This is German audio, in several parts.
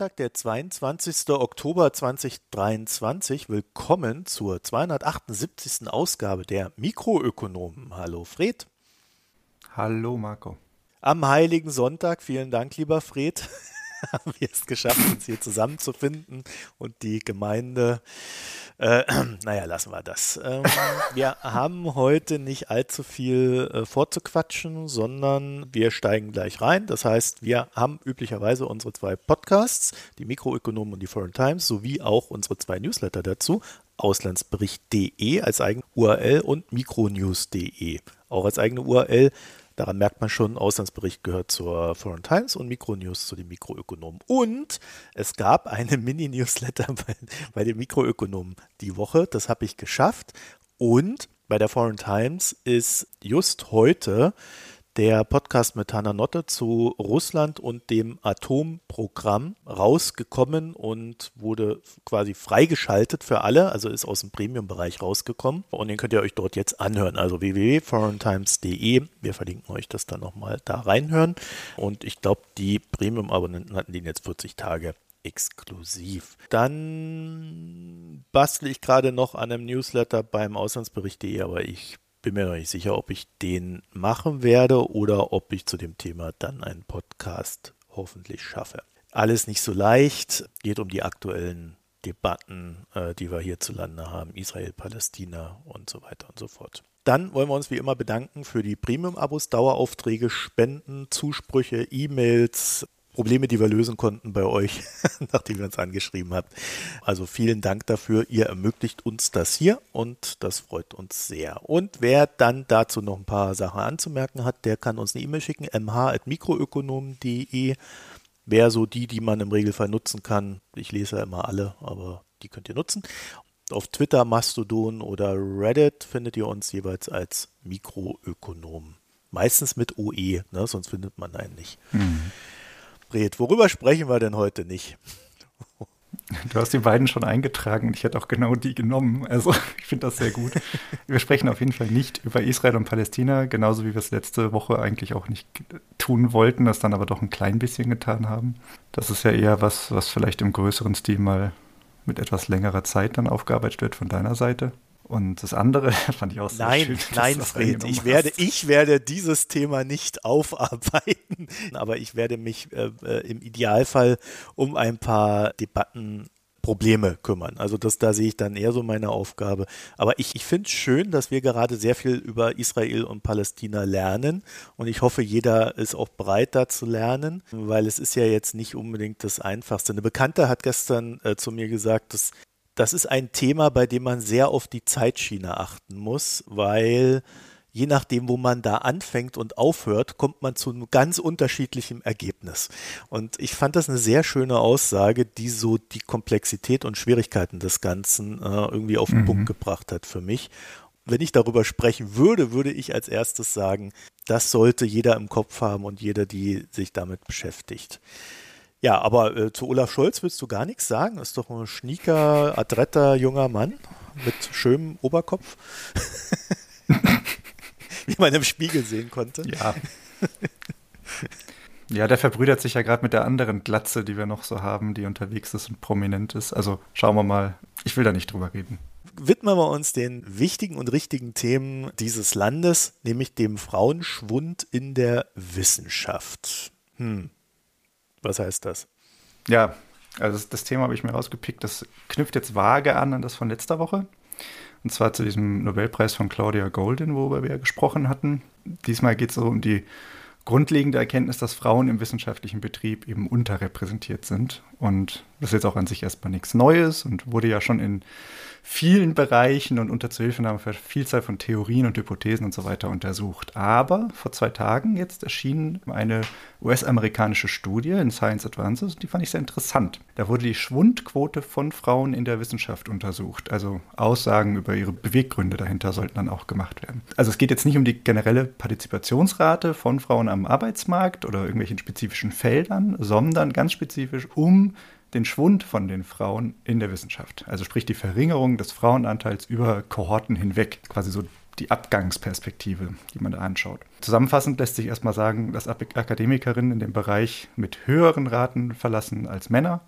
Sonntag, der 22. Oktober 2023. Willkommen zur 278. Ausgabe der Mikroökonomen. Hallo Fred. Hallo Marco. Am heiligen Sonntag, vielen Dank, lieber Fred, haben wir es geschafft, uns hier zusammenzufinden und die Gemeinde äh, naja, lassen wir das. Ähm, wir haben heute nicht allzu viel äh, vorzuquatschen, sondern wir steigen gleich rein. Das heißt, wir haben üblicherweise unsere zwei Podcasts, die Mikroökonomen und die Foreign Times, sowie auch unsere zwei Newsletter dazu. Auslandsbericht.de als eigene URL und mikronews.de auch als eigene URL. Daran merkt man schon, Auslandsbericht gehört zur Foreign Times und Mikronews zu den Mikroökonomen. Und es gab eine Mini-Newsletter bei, bei den Mikroökonomen die Woche. Das habe ich geschafft. Und bei der Foreign Times ist just heute der Podcast mit Hanna Notte zu Russland und dem Atomprogramm rausgekommen und wurde quasi freigeschaltet für alle, also ist aus dem Premium-Bereich rausgekommen. Und den könnt ihr euch dort jetzt anhören, also www.foreigntimes.de. Wir verlinken euch das dann nochmal da reinhören. Und ich glaube, die Premium-Abonnenten hatten den jetzt 40 Tage exklusiv. Dann bastle ich gerade noch an einem Newsletter beim Auslandsbericht.de, aber ich bin mir noch nicht sicher, ob ich den machen werde oder ob ich zu dem Thema dann einen Podcast hoffentlich schaffe. Alles nicht so leicht, geht um die aktuellen Debatten, äh, die wir hierzulande haben, Israel, Palästina und so weiter und so fort. Dann wollen wir uns wie immer bedanken für die Premium-Abos, Daueraufträge, Spenden, Zusprüche, E-Mails, Probleme, die wir lösen konnten bei euch, nachdem ihr uns angeschrieben habt. Also vielen Dank dafür. Ihr ermöglicht uns das hier und das freut uns sehr. Und wer dann dazu noch ein paar Sachen anzumerken hat, der kann uns eine E-Mail schicken, mh.mikroökonom.de. Wäre so die, die man im Regelfall nutzen kann. Ich lese ja immer alle, aber die könnt ihr nutzen. Auf Twitter, Mastodon oder Reddit findet ihr uns jeweils als Mikroökonom. Meistens mit OE, ne? sonst findet man einen nicht. Mhm. Fred, worüber sprechen wir denn heute nicht? Du hast die beiden schon eingetragen und ich hätte auch genau die genommen. Also ich finde das sehr gut. Wir sprechen auf jeden Fall nicht über Israel und Palästina, genauso wie wir es letzte Woche eigentlich auch nicht tun wollten, das dann aber doch ein klein bisschen getan haben. Das ist ja eher was, was vielleicht im größeren Stil mal mit etwas längerer Zeit dann aufgearbeitet wird von deiner Seite. Und das andere fand ich auch sehr nein, schön. Nein, Fred, ich werde, ich werde dieses Thema nicht aufarbeiten, aber ich werde mich äh, äh, im Idealfall um ein paar Debatten Probleme kümmern. Also das, da sehe ich dann eher so meine Aufgabe. Aber ich, ich finde es schön, dass wir gerade sehr viel über Israel und Palästina lernen. Und ich hoffe, jeder ist auch bereit, da zu lernen, weil es ist ja jetzt nicht unbedingt das Einfachste. Eine Bekannte hat gestern äh, zu mir gesagt, dass das ist ein Thema, bei dem man sehr auf die Zeitschiene achten muss, weil je nachdem, wo man da anfängt und aufhört, kommt man zu einem ganz unterschiedlichen Ergebnis. Und ich fand das eine sehr schöne Aussage, die so die Komplexität und Schwierigkeiten des Ganzen äh, irgendwie auf den mhm. Punkt gebracht hat für mich. Wenn ich darüber sprechen würde, würde ich als erstes sagen, das sollte jeder im Kopf haben und jeder, die sich damit beschäftigt. Ja, aber äh, zu Olaf Scholz willst du gar nichts sagen? Ist doch ein schnieker, adretter junger Mann mit schönem Oberkopf. Wie man im Spiegel sehen konnte. Ja. Ja, der verbrüdert sich ja gerade mit der anderen Glatze, die wir noch so haben, die unterwegs ist und prominent ist. Also schauen wir mal. Ich will da nicht drüber reden. Widmen wir uns den wichtigen und richtigen Themen dieses Landes, nämlich dem Frauenschwund in der Wissenschaft. Hm. Was heißt das? Ja, also das, das Thema habe ich mir rausgepickt. Das knüpft jetzt vage an an das von letzter Woche. Und zwar zu diesem Nobelpreis von Claudia Golden, worüber wir ja gesprochen hatten. Diesmal geht es so um die grundlegende Erkenntnis, dass Frauen im wissenschaftlichen Betrieb eben unterrepräsentiert sind. Und das ist jetzt auch an sich erstmal nichts Neues und wurde ja schon in vielen Bereichen und unter Zuhilfenahme für Vielzahl von Theorien und Hypothesen und so weiter untersucht. Aber vor zwei Tagen jetzt erschien eine US-amerikanische Studie in Science Advances, die fand ich sehr interessant. Da wurde die Schwundquote von Frauen in der Wissenschaft untersucht. Also Aussagen über ihre Beweggründe dahinter sollten dann auch gemacht werden. Also es geht jetzt nicht um die generelle Partizipationsrate von Frauen am Arbeitsmarkt oder irgendwelchen spezifischen Feldern, sondern ganz spezifisch um den Schwund von den Frauen in der Wissenschaft. Also sprich die Verringerung des Frauenanteils über Kohorten hinweg. Quasi so die Abgangsperspektive, die man da anschaut. Zusammenfassend lässt sich erstmal sagen, dass Akademikerinnen in dem Bereich mit höheren Raten verlassen als Männer,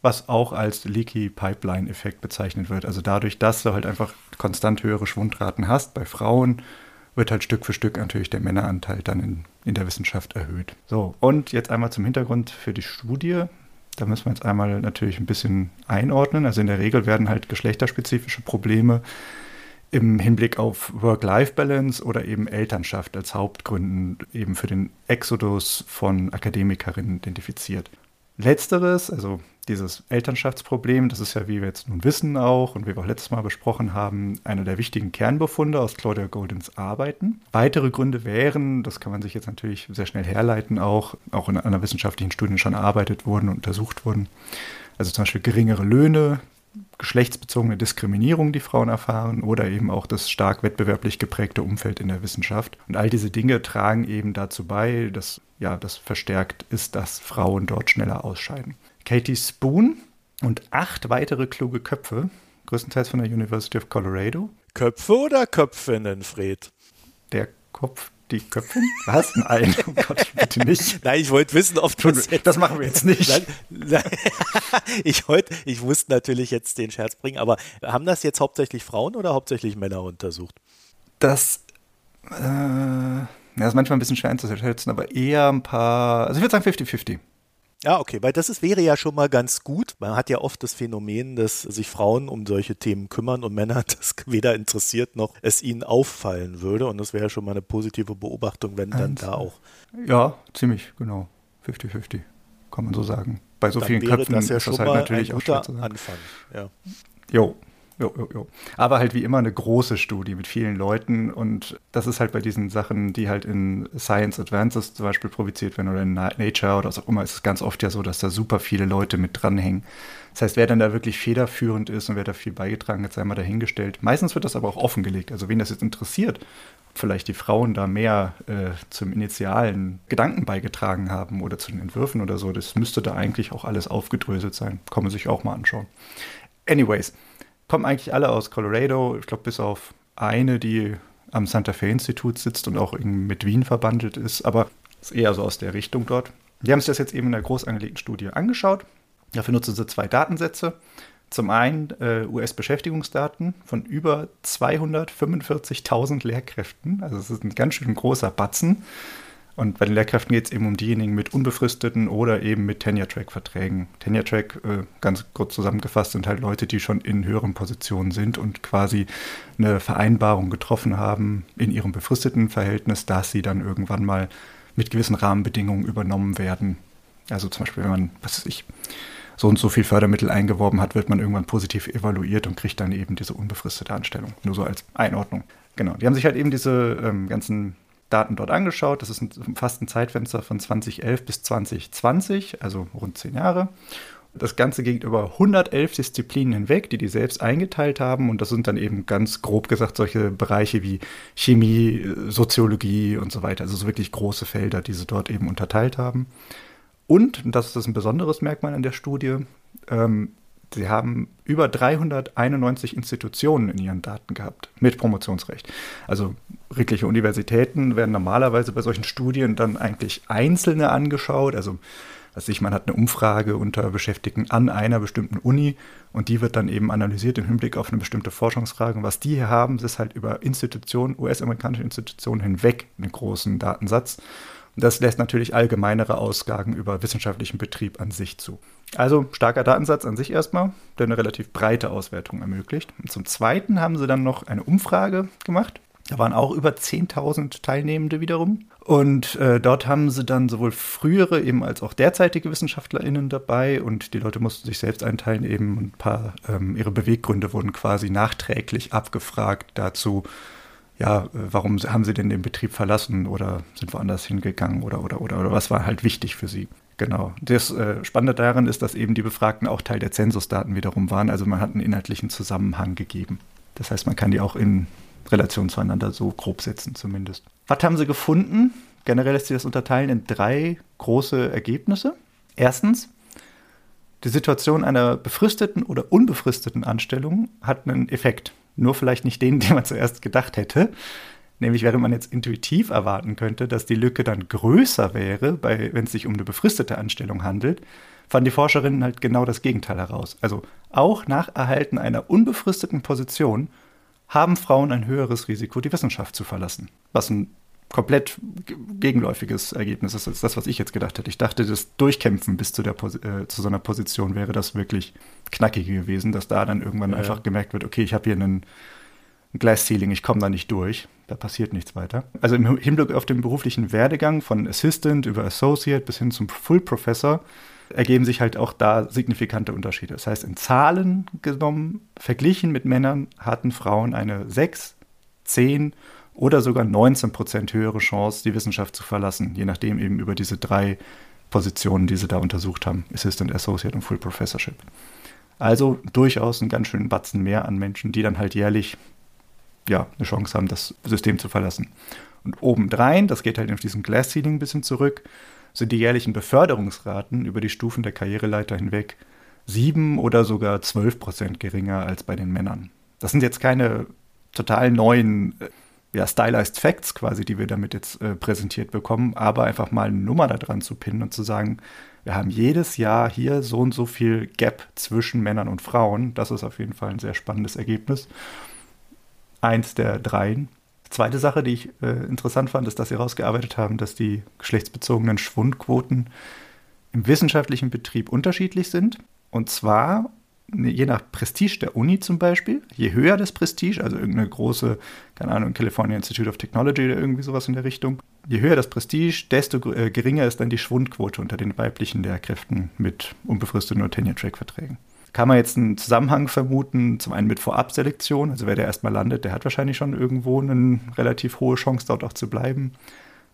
was auch als Leaky Pipeline-Effekt bezeichnet wird. Also dadurch, dass du halt einfach konstant höhere Schwundraten hast bei Frauen, wird halt Stück für Stück natürlich der Männeranteil dann in, in der Wissenschaft erhöht. So, und jetzt einmal zum Hintergrund für die Studie. Da müssen wir jetzt einmal natürlich ein bisschen einordnen. Also in der Regel werden halt geschlechterspezifische Probleme im Hinblick auf Work-Life-Balance oder eben Elternschaft als Hauptgründen eben für den Exodus von Akademikerinnen identifiziert. Letzteres, also dieses Elternschaftsproblem, das ist ja, wie wir jetzt nun wissen auch und wie wir auch letztes Mal besprochen haben, einer der wichtigen Kernbefunde aus Claudia Goldens Arbeiten. Weitere Gründe wären, das kann man sich jetzt natürlich sehr schnell herleiten, auch, auch in einer wissenschaftlichen Studie schon erarbeitet wurden und untersucht wurden. Also zum Beispiel geringere Löhne, geschlechtsbezogene Diskriminierung, die Frauen erfahren, oder eben auch das stark wettbewerblich geprägte Umfeld in der Wissenschaft. Und all diese Dinge tragen eben dazu bei, dass ja, das verstärkt ist, dass Frauen dort schneller ausscheiden. Katie Spoon und acht weitere kluge Köpfe, größtenteils von der University of Colorado. Köpfe oder Köpfinnen, Fred? Der Kopf, die Köpfin? Was? Nein, oh Gott, bitte nicht. Nein, ich wollte wissen, ob das jetzt, Das machen wir jetzt nicht. Nein, nein. ich, wollte, ich musste natürlich jetzt den Scherz bringen, aber haben das jetzt hauptsächlich Frauen oder hauptsächlich Männer untersucht? Das, äh, ja, ist manchmal ein bisschen schwer einzuschätzen, aber eher ein paar, also ich würde sagen 50-50. Ja, okay, weil das ist, wäre ja schon mal ganz gut. Man hat ja oft das Phänomen, dass sich Frauen um solche Themen kümmern und Männer das weder interessiert noch es ihnen auffallen würde. Und das wäre ja schon mal eine positive Beobachtung, wenn dann da auch. Ja, ziemlich, genau. 50-50, kann man so sagen. Bei so vielen Köpfen das ja ist das halt natürlich auch schwer zu sagen. Anfang, ja. Jo, Jo, jo, jo. Aber halt wie immer eine große Studie mit vielen Leuten und das ist halt bei diesen Sachen, die halt in Science Advances zum Beispiel publiziert werden oder in Nature oder was auch immer, ist es ganz oft ja so, dass da super viele Leute mit dranhängen. Das heißt, wer dann da wirklich federführend ist und wer da viel beigetragen hat, sei mal dahingestellt. Meistens wird das aber auch offengelegt. Also wen das jetzt interessiert, ob vielleicht die Frauen da mehr äh, zum initialen Gedanken beigetragen haben oder zu den Entwürfen oder so, das müsste da eigentlich auch alles aufgedröselt sein. Kann man sich auch mal anschauen. Anyways, kommen eigentlich alle aus Colorado. Ich glaube, bis auf eine, die am Santa Fe Institut sitzt und auch mit Wien verbandelt ist, aber ist eher so aus der Richtung dort. Die haben sich das jetzt eben in einer groß angelegten Studie angeschaut. Dafür nutzen sie zwei Datensätze. Zum einen äh, US-Beschäftigungsdaten von über 245.000 Lehrkräften. Also es ist ein ganz schön großer Batzen. Und bei den Lehrkräften geht es eben um diejenigen mit unbefristeten oder eben mit Tenure-Track-Verträgen. Tenure-Track, äh, ganz kurz zusammengefasst, sind halt Leute, die schon in höheren Positionen sind und quasi eine Vereinbarung getroffen haben in ihrem befristeten Verhältnis, dass sie dann irgendwann mal mit gewissen Rahmenbedingungen übernommen werden. Also zum Beispiel, wenn man, was weiß ich, so und so viel Fördermittel eingeworben hat, wird man irgendwann positiv evaluiert und kriegt dann eben diese unbefristete Anstellung. Nur so als Einordnung. Genau. Die haben sich halt eben diese ähm, ganzen Daten dort angeschaut. Das ist ein, fast ein Zeitfenster von 2011 bis 2020, also rund zehn Jahre. Das Ganze ging über 111 Disziplinen hinweg, die die selbst eingeteilt haben. Und das sind dann eben ganz grob gesagt solche Bereiche wie Chemie, Soziologie und so weiter. Also so wirklich große Felder, die sie dort eben unterteilt haben. Und, und das ist ein besonderes Merkmal an der Studie, ähm, Sie haben über 391 Institutionen in ihren Daten gehabt mit Promotionsrecht. Also wirkliche Universitäten werden normalerweise bei solchen Studien dann eigentlich einzelne angeschaut. Also was ich, man hat eine Umfrage unter Beschäftigten an einer bestimmten Uni und die wird dann eben analysiert im Hinblick auf eine bestimmte Forschungsfrage. Und was die hier haben, ist halt über Institutionen, US-amerikanische Institutionen hinweg einen großen Datensatz. Das lässt natürlich allgemeinere Aussagen über wissenschaftlichen Betrieb an sich zu. Also starker Datensatz an sich erstmal, der eine relativ breite Auswertung ermöglicht. Und zum Zweiten haben sie dann noch eine Umfrage gemacht. Da waren auch über 10.000 Teilnehmende wiederum. Und äh, dort haben sie dann sowohl frühere eben als auch derzeitige WissenschaftlerInnen dabei und die Leute mussten sich selbst einteilen, eben ein paar, ähm, ihre Beweggründe wurden quasi nachträglich abgefragt dazu, ja, warum haben sie denn den Betrieb verlassen oder sind woanders hingegangen oder, oder, oder, oder was war halt wichtig für sie. Genau. Das äh, Spannende daran ist, dass eben die Befragten auch Teil der Zensusdaten wiederum waren. Also man hat einen inhaltlichen Zusammenhang gegeben. Das heißt, man kann die auch in Relation zueinander so grob setzen zumindest. Was haben sie gefunden? Generell lässt sich das unterteilen in drei große Ergebnisse. Erstens, die Situation einer befristeten oder unbefristeten Anstellung hat einen Effekt nur vielleicht nicht den, den man zuerst gedacht hätte. Nämlich während man jetzt intuitiv erwarten könnte, dass die Lücke dann größer wäre, wenn es sich um eine befristete Anstellung handelt, fanden die Forscherinnen halt genau das Gegenteil heraus. Also auch nach Erhalten einer unbefristeten Position haben Frauen ein höheres Risiko, die Wissenschaft zu verlassen. Was ein komplett gegenläufiges Ergebnis ist als das, was ich jetzt gedacht hätte. Ich dachte, das Durchkämpfen bis zu, der, äh, zu so einer Position wäre das wirklich knackige gewesen, dass da dann irgendwann ja. einfach gemerkt wird, okay, ich habe hier einen ein Glass Ceiling, ich komme da nicht durch, da passiert nichts weiter. Also im Hinblick auf den beruflichen Werdegang von Assistant über Associate bis hin zum Full Professor ergeben sich halt auch da signifikante Unterschiede. Das heißt, in Zahlen genommen, verglichen mit Männern, hatten Frauen eine 6, 10 oder sogar 19 Prozent höhere Chance, die Wissenschaft zu verlassen, je nachdem eben über diese drei Positionen, die sie da untersucht haben, Assistant, Associate und Full Professorship. Also durchaus einen ganz schönen Batzen mehr an Menschen, die dann halt jährlich ja, eine Chance haben, das System zu verlassen. Und obendrein, das geht halt auf diesen Glass Ceiling ein bisschen zurück, sind die jährlichen Beförderungsraten über die Stufen der Karriereleiter hinweg sieben oder sogar zwölf Prozent geringer als bei den Männern. Das sind jetzt keine total neuen, äh, ja, stylized Facts quasi, die wir damit jetzt äh, präsentiert bekommen, aber einfach mal eine Nummer da dran zu pinnen und zu sagen, wir haben jedes Jahr hier so und so viel Gap zwischen Männern und Frauen. Das ist auf jeden Fall ein sehr spannendes Ergebnis eins der dreien. Zweite Sache, die ich äh, interessant fand, ist, dass sie herausgearbeitet haben, dass die geschlechtsbezogenen Schwundquoten im wissenschaftlichen Betrieb unterschiedlich sind. Und zwar je nach Prestige der Uni zum Beispiel. Je höher das Prestige, also irgendeine große, keine Ahnung, California Institute of Technology oder irgendwie sowas in der Richtung. Je höher das Prestige, desto äh, geringer ist dann die Schwundquote unter den weiblichen Lehrkräften mit unbefristeten oder Tenure-Track-Verträgen kann man jetzt einen Zusammenhang vermuten, zum einen mit Vorabselektion, also wer der erstmal landet, der hat wahrscheinlich schon irgendwo eine relativ hohe Chance, dort auch zu bleiben.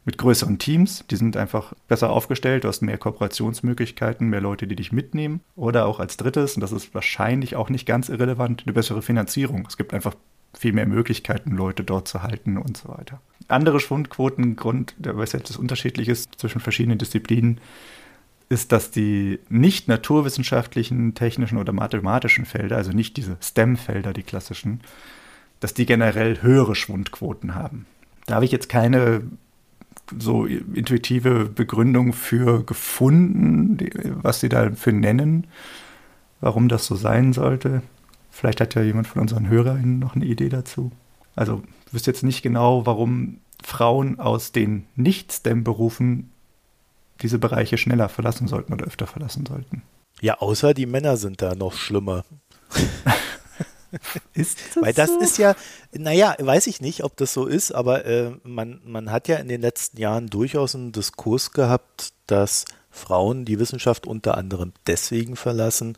Mit größeren Teams, die sind einfach besser aufgestellt, du hast mehr Kooperationsmöglichkeiten, mehr Leute, die dich mitnehmen. Oder auch als drittes, und das ist wahrscheinlich auch nicht ganz irrelevant, eine bessere Finanzierung. Es gibt einfach viel mehr Möglichkeiten, Leute dort zu halten und so weiter. Andere Schwundquotengrund, der weiß jetzt, das unterschiedlich ist zwischen verschiedenen Disziplinen, ist, dass die nicht naturwissenschaftlichen, technischen oder mathematischen Felder, also nicht diese STEM-Felder, die klassischen, dass die generell höhere Schwundquoten haben. Da habe ich jetzt keine so intuitive Begründung für gefunden, was sie dafür nennen, warum das so sein sollte. Vielleicht hat ja jemand von unseren HörerInnen noch eine Idee dazu. Also ich wüsste jetzt nicht genau, warum Frauen aus den Nicht-STEM-Berufen diese Bereiche schneller verlassen sollten oder öfter verlassen sollten. Ja, außer die Männer sind da noch schlimmer. ist das Weil das so? ist ja, naja, weiß ich nicht, ob das so ist, aber äh, man, man hat ja in den letzten Jahren durchaus einen Diskurs gehabt, dass Frauen die Wissenschaft unter anderem deswegen verlassen,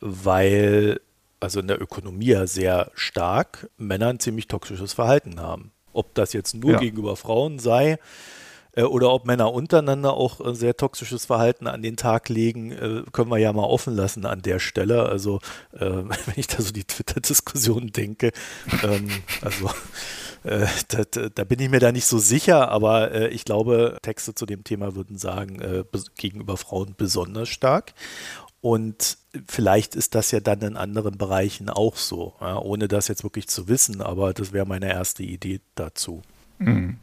weil, also in der Ökonomie ja sehr stark, Männer ein ziemlich toxisches Verhalten haben. Ob das jetzt nur ja. gegenüber Frauen sei, äh, oder ob Männer untereinander auch äh, sehr toxisches Verhalten an den Tag legen, äh, können wir ja mal offen lassen an der Stelle. Also wenn ich da so die Twitter-Diskussion denke, ähm, also da, da, bin ich mir da nicht so sicher, aber ich glaube, Texte zu dem Thema würden sagen, gegenüber Frauen besonders stark. Und vielleicht ist das ja dann in anderen Bereichen auch so, ohne das jetzt wirklich zu wissen, aber das wäre meine erste Idee dazu. Mhm.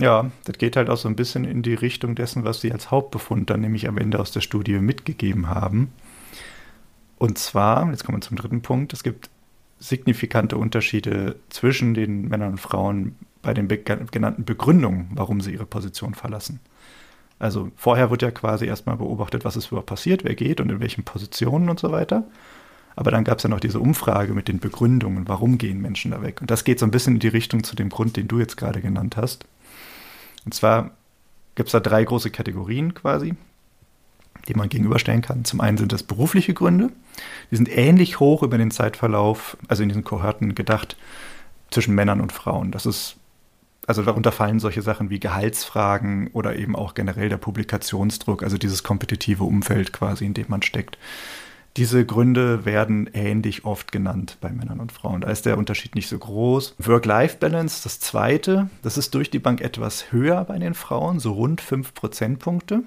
Ja, das geht halt auch so ein bisschen in die Richtung dessen, was sie als Hauptbefund dann nämlich am Ende aus der Studie mitgegeben haben. Und zwar, jetzt kommen wir zum dritten Punkt, es gibt signifikante Unterschiede zwischen den Männern und Frauen bei den genannten Begründungen, warum sie ihre Position verlassen. Also vorher wird ja quasi erstmal beobachtet, was ist überhaupt passiert, wer geht und in welchen Positionen und so weiter. Aber dann gab es ja noch diese Umfrage mit den Begründungen, warum gehen Menschen da weg. Und das geht so ein bisschen in die Richtung zu dem Grund, den du jetzt gerade genannt hast. Und zwar gibt es da drei große Kategorien quasi, die man gegenüberstellen kann. Zum einen sind das berufliche Gründe. Die sind ähnlich hoch über den Zeitverlauf, also in diesen Kohorten gedacht, zwischen Männern und Frauen. Das ist, also darunter fallen solche Sachen wie Gehaltsfragen oder eben auch generell der Publikationsdruck, also dieses kompetitive Umfeld quasi, in dem man steckt. Diese Gründe werden ähnlich oft genannt bei Männern und Frauen. Da ist der Unterschied nicht so groß. Work-Life-Balance, das zweite, das ist durch die Bank etwas höher bei den Frauen, so rund 5 Prozentpunkte.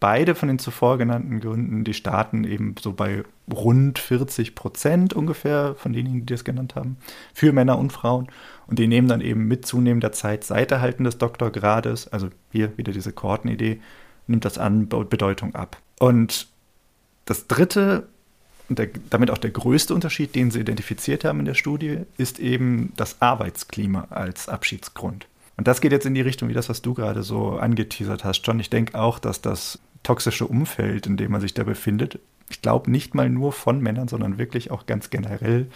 beide von den zuvor genannten Gründen, die starten eben so bei rund 40 Prozent ungefähr von denjenigen, die das genannt haben, für Männer und Frauen. Und die nehmen dann eben mit zunehmender Zeit seit Erhalten des Doktorgrades, also hier wieder diese Kohortenidee, nimmt das an Bedeutung ab. Und das dritte und der, damit auch der größte Unterschied, den sie identifiziert haben in der Studie, ist eben das Arbeitsklima als Abschiedsgrund. Und das geht jetzt in die Richtung, wie das, was du gerade so angeteasert hast, John. Ich denke auch, dass das toxische Umfeld, in dem man sich da befindet, ich glaube nicht mal nur von Männern, sondern wirklich auch ganz generell,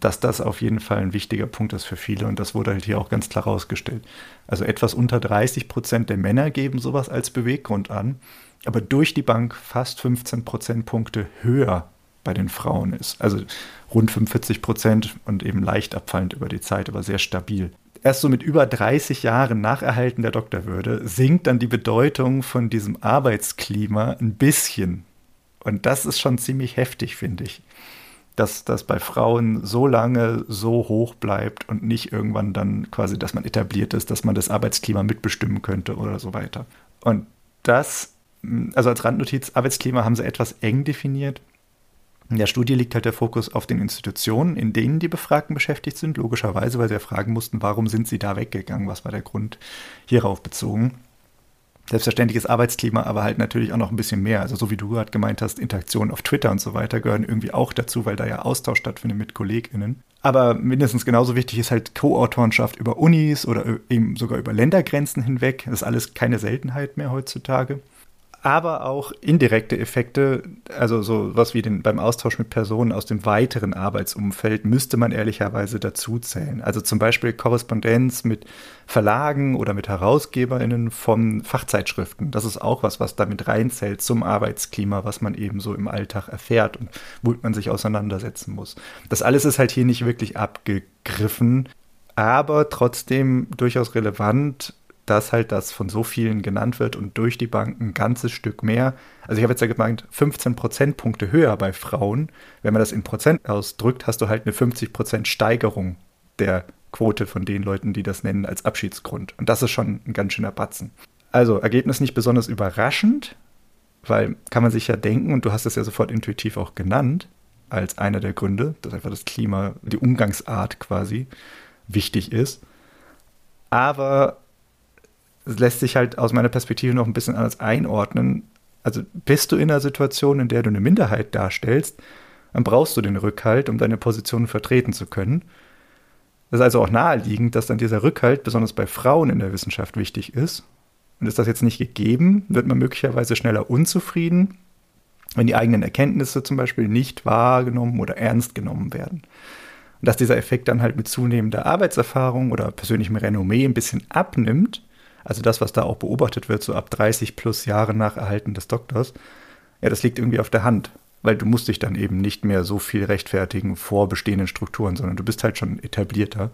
dass das auf jeden Fall ein wichtiger Punkt ist für viele. Und das wurde halt hier auch ganz klar herausgestellt. Also etwas unter 30 Prozent der Männer geben sowas als Beweggrund an, aber durch die Bank fast 15 Prozentpunkte höher bei den Frauen ist. Also rund 45 Prozent und eben leicht abfallend über die Zeit, aber sehr stabil. Erst so mit über 30 Jahren nach Erhalten der Doktorwürde sinkt dann die Bedeutung von diesem Arbeitsklima ein bisschen. Und das ist schon ziemlich heftig, finde ich. Dass das bei Frauen so lange so hoch bleibt und nicht irgendwann dann quasi, dass man etabliert ist, dass man das Arbeitsklima mitbestimmen könnte oder so weiter. Und das, also als Randnotiz, Arbeitsklima haben sie etwas eng definiert. In der Studie liegt halt der Fokus auf den Institutionen, in denen die Befragten beschäftigt sind, logischerweise, weil sie ja fragen mussten, warum sind sie da weggegangen, was war der Grund hierauf bezogen. Selbstverständliches Arbeitsklima, aber halt natürlich auch noch ein bisschen mehr. Also so wie du gerade gemeint hast, Interaktionen auf Twitter und so weiter gehören irgendwie auch dazu, weil da ja Austausch stattfindet mit KollegInnen. Aber mindestens genauso wichtig ist halt Co-Autorenschaft über Unis oder eben sogar über Ländergrenzen hinweg. Das ist alles keine Seltenheit mehr heutzutage aber auch indirekte Effekte, also so was wie den, beim Austausch mit Personen aus dem weiteren Arbeitsumfeld, müsste man ehrlicherweise dazu zählen. Also zum Beispiel Korrespondenz mit Verlagen oder mit HerausgeberInnen von Fachzeitschriften. Das ist auch was, was damit reinzählt zum Arbeitsklima, was man eben so im Alltag erfährt und womit man sich auseinandersetzen muss. Das alles ist halt hier nicht wirklich abgegriffen, aber trotzdem durchaus relevant, dass halt das von so vielen genannt wird und durch die Bank ein ganzes Stück mehr. Also ich habe jetzt ja gemeint, 15 Prozentpunkte höher bei Frauen. Wenn man das in Prozent ausdrückt, hast du halt eine 50 Prozent Steigerung der Quote von den Leuten, die das nennen als Abschiedsgrund. Und das ist schon ein ganz schöner Batzen. Also Ergebnis nicht besonders überraschend, weil kann man sich ja denken, und du hast es ja sofort intuitiv auch genannt, als einer der Gründe, dass einfach das Klima, die Umgangsart quasi wichtig ist. Aber es lässt sich halt aus meiner Perspektive noch ein bisschen anders einordnen. Also bist du in einer Situation, in der du eine Minderheit darstellst, dann brauchst du den Rückhalt, um deine Position vertreten zu können. Es ist also auch naheliegend, dass dann dieser Rückhalt besonders bei Frauen in der Wissenschaft wichtig ist. Und ist das jetzt nicht gegeben, wird man möglicherweise schneller unzufrieden, wenn die eigenen Erkenntnisse zum Beispiel nicht wahrgenommen oder ernst genommen werden. Und dass dieser Effekt dann halt mit zunehmender Arbeitserfahrung oder persönlichem Renommee ein bisschen abnimmt, also das, was da auch beobachtet wird, so ab 30 plus Jahre nach Erhalten des Doktors, ja, das liegt irgendwie auf der Hand. Weil du musst dich dann eben nicht mehr so viel rechtfertigen vor bestehenden Strukturen, sondern du bist halt schon etablierter.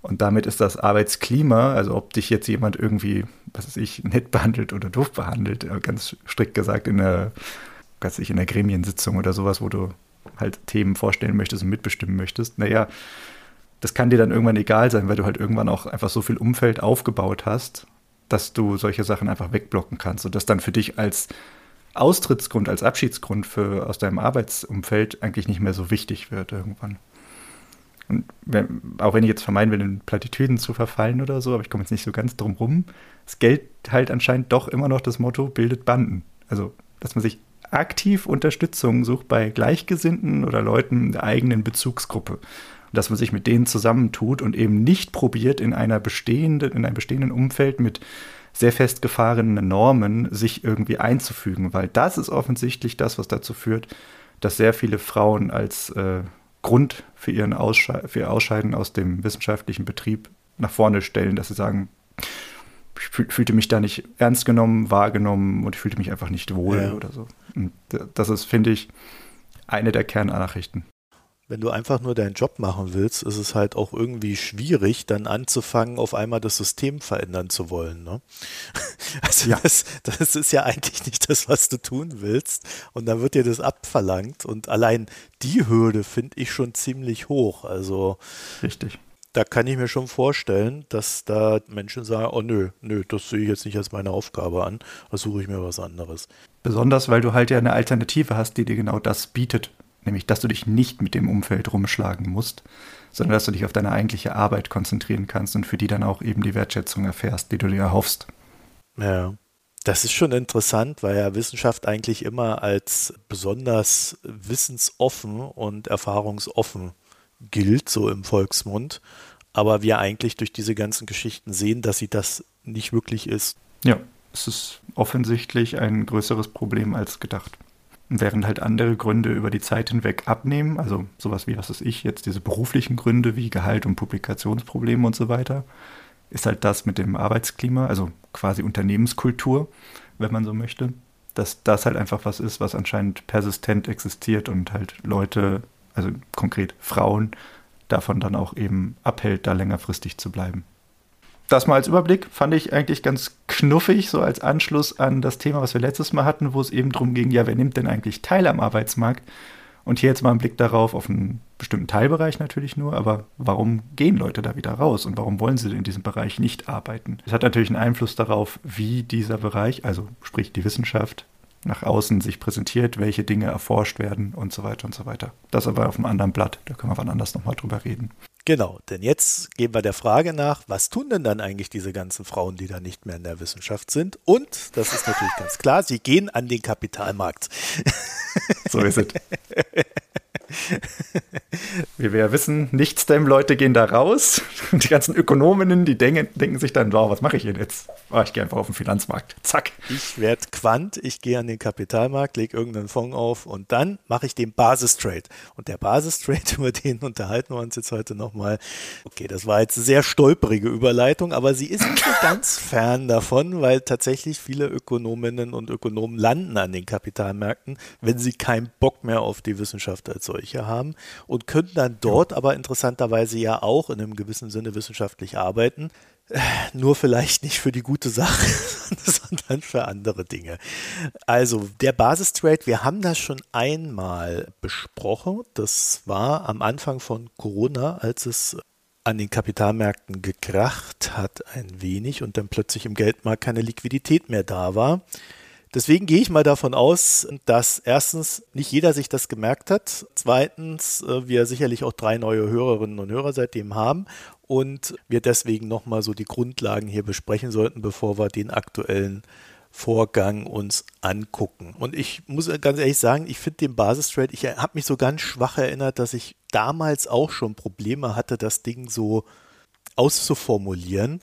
Und damit ist das Arbeitsklima, also ob dich jetzt jemand irgendwie, was weiß ich, nett behandelt oder doof behandelt, äh, ganz strikt gesagt in der, weiß ich, in der Gremiensitzung oder sowas, wo du halt Themen vorstellen möchtest und mitbestimmen möchtest, naja, das kann dir dann irgendwann egal sein, weil du halt irgendwann auch einfach so viel Umfeld aufgebaut hast, dass du solche Sachen einfach wegblocken kannst und das dann für dich als Austrittsgrund, als Abschiedsgrund für, aus deinem Arbeitsumfeld eigentlich nicht mehr so wichtig wird irgendwann. Und wenn, auch wenn ich jetzt vermeiden will, in Plattitüden zu verfallen oder so, aber ich komme jetzt nicht so ganz drum rum, es gilt halt anscheinend doch immer noch das Motto, bildet Banden. Also, dass man sich aktiv Unterstützung sucht bei Gleichgesinnten oder Leuten der eigenen Bezugsgruppe dass man sich mit denen zusammentut und eben nicht probiert, in einer bestehenden, in einem bestehenden Umfeld mit sehr festgefahrenen Normen sich irgendwie einzufügen, weil das ist offensichtlich das, was dazu führt, dass sehr viele Frauen als äh, Grund für, ihren Aussche für ihr Ausscheiden aus dem wissenschaftlichen Betrieb nach vorne stellen, dass sie sagen, ich fühlte mich da nicht ernst genommen, wahrgenommen und ich fühlte mich einfach nicht wohl ja. oder so. Und das ist, finde ich, eine der Kernnachrichten wenn du einfach nur deinen Job machen willst, ist es halt auch irgendwie schwierig, dann anzufangen, auf einmal das System verändern zu wollen. Ne? Also ja. das, das ist ja eigentlich nicht das, was du tun willst. Und dann wird dir das abverlangt. Und allein die Hürde finde ich schon ziemlich hoch. Also richtig. da kann ich mir schon vorstellen, dass da Menschen sagen, oh nö, nö, das sehe ich jetzt nicht als meine Aufgabe an, da suche ich mir was anderes. Besonders, weil du halt ja eine Alternative hast, die dir genau das bietet. Nämlich, dass du dich nicht mit dem Umfeld rumschlagen musst, sondern dass du dich auf deine eigentliche Arbeit konzentrieren kannst und für die dann auch eben die Wertschätzung erfährst, die du dir erhoffst. Ja. Das ist schon interessant, weil ja Wissenschaft eigentlich immer als besonders wissensoffen und erfahrungsoffen gilt, so im Volksmund. Aber wir eigentlich durch diese ganzen Geschichten sehen, dass sie das nicht wirklich ist. Ja, es ist offensichtlich ein größeres Problem als gedacht. Während halt andere Gründe über die Zeit hinweg abnehmen, also sowas wie, was weiß ich, jetzt diese beruflichen Gründe wie Gehalt und Publikationsprobleme und so weiter, ist halt das mit dem Arbeitsklima, also quasi Unternehmenskultur, wenn man so möchte, dass das halt einfach was ist, was anscheinend persistent existiert und halt Leute, also konkret Frauen, davon dann auch eben abhält, da längerfristig zu bleiben. Das mal als Überblick fand ich eigentlich ganz knuffig, so als Anschluss an das Thema, was wir letztes Mal hatten, wo es eben darum ging, ja, wer nimmt denn eigentlich teil am Arbeitsmarkt? Und hier jetzt mal ein Blick darauf, auf einen bestimmten Teilbereich natürlich nur, aber warum gehen Leute da wieder raus und warum wollen sie in diesem Bereich nicht arbeiten? Es hat natürlich einen Einfluss darauf, wie dieser Bereich, also sprich die Wissenschaft, nach außen sich präsentiert, welche Dinge erforscht werden und so weiter und so weiter. Das aber auf einem anderen Blatt, da können wir wann anders nochmal drüber reden. Genau, denn jetzt gehen wir der Frage nach, was tun denn dann eigentlich diese ganzen Frauen, die da nicht mehr in der Wissenschaft sind? Und, das ist natürlich ganz klar, sie gehen an den Kapitalmarkt. So ist es. Wie wir ja wissen, Nicht-STEM-Leute gehen da raus. Und die ganzen Ökonominnen, die denken, denken sich dann, wow, was mache ich denn jetzt? Oh, ich gehe einfach auf den Finanzmarkt. Zack. Ich werde Quant, ich gehe an den Kapitalmarkt, lege irgendeinen Fonds auf und dann mache ich den Basistrade. Und der Basistrade, über den unterhalten wir uns jetzt heute nochmal. Okay, das war jetzt eine sehr stolperige Überleitung, aber sie ist nicht so ganz fern davon, weil tatsächlich viele Ökonominnen und Ökonomen landen an den Kapitalmärkten, wenn sie keinen Bock mehr auf die Wissenschaft als solche haben und können dann dort aber interessanterweise ja auch in einem gewissen Sinne wissenschaftlich arbeiten. Nur vielleicht nicht für die gute Sache, sondern für andere Dinge. Also der Basistrade, wir haben das schon einmal besprochen. Das war am Anfang von Corona, als es an den Kapitalmärkten gekracht hat ein wenig und dann plötzlich im Geldmarkt keine Liquidität mehr da war. Deswegen gehe ich mal davon aus, dass erstens nicht jeder sich das gemerkt hat, zweitens äh, wir sicherlich auch drei neue Hörerinnen und Hörer seitdem haben und wir deswegen nochmal so die Grundlagen hier besprechen sollten, bevor wir den aktuellen Vorgang uns angucken. Und ich muss ganz ehrlich sagen, ich finde den Basistrade, ich habe mich so ganz schwach erinnert, dass ich damals auch schon Probleme hatte, das Ding so auszuformulieren.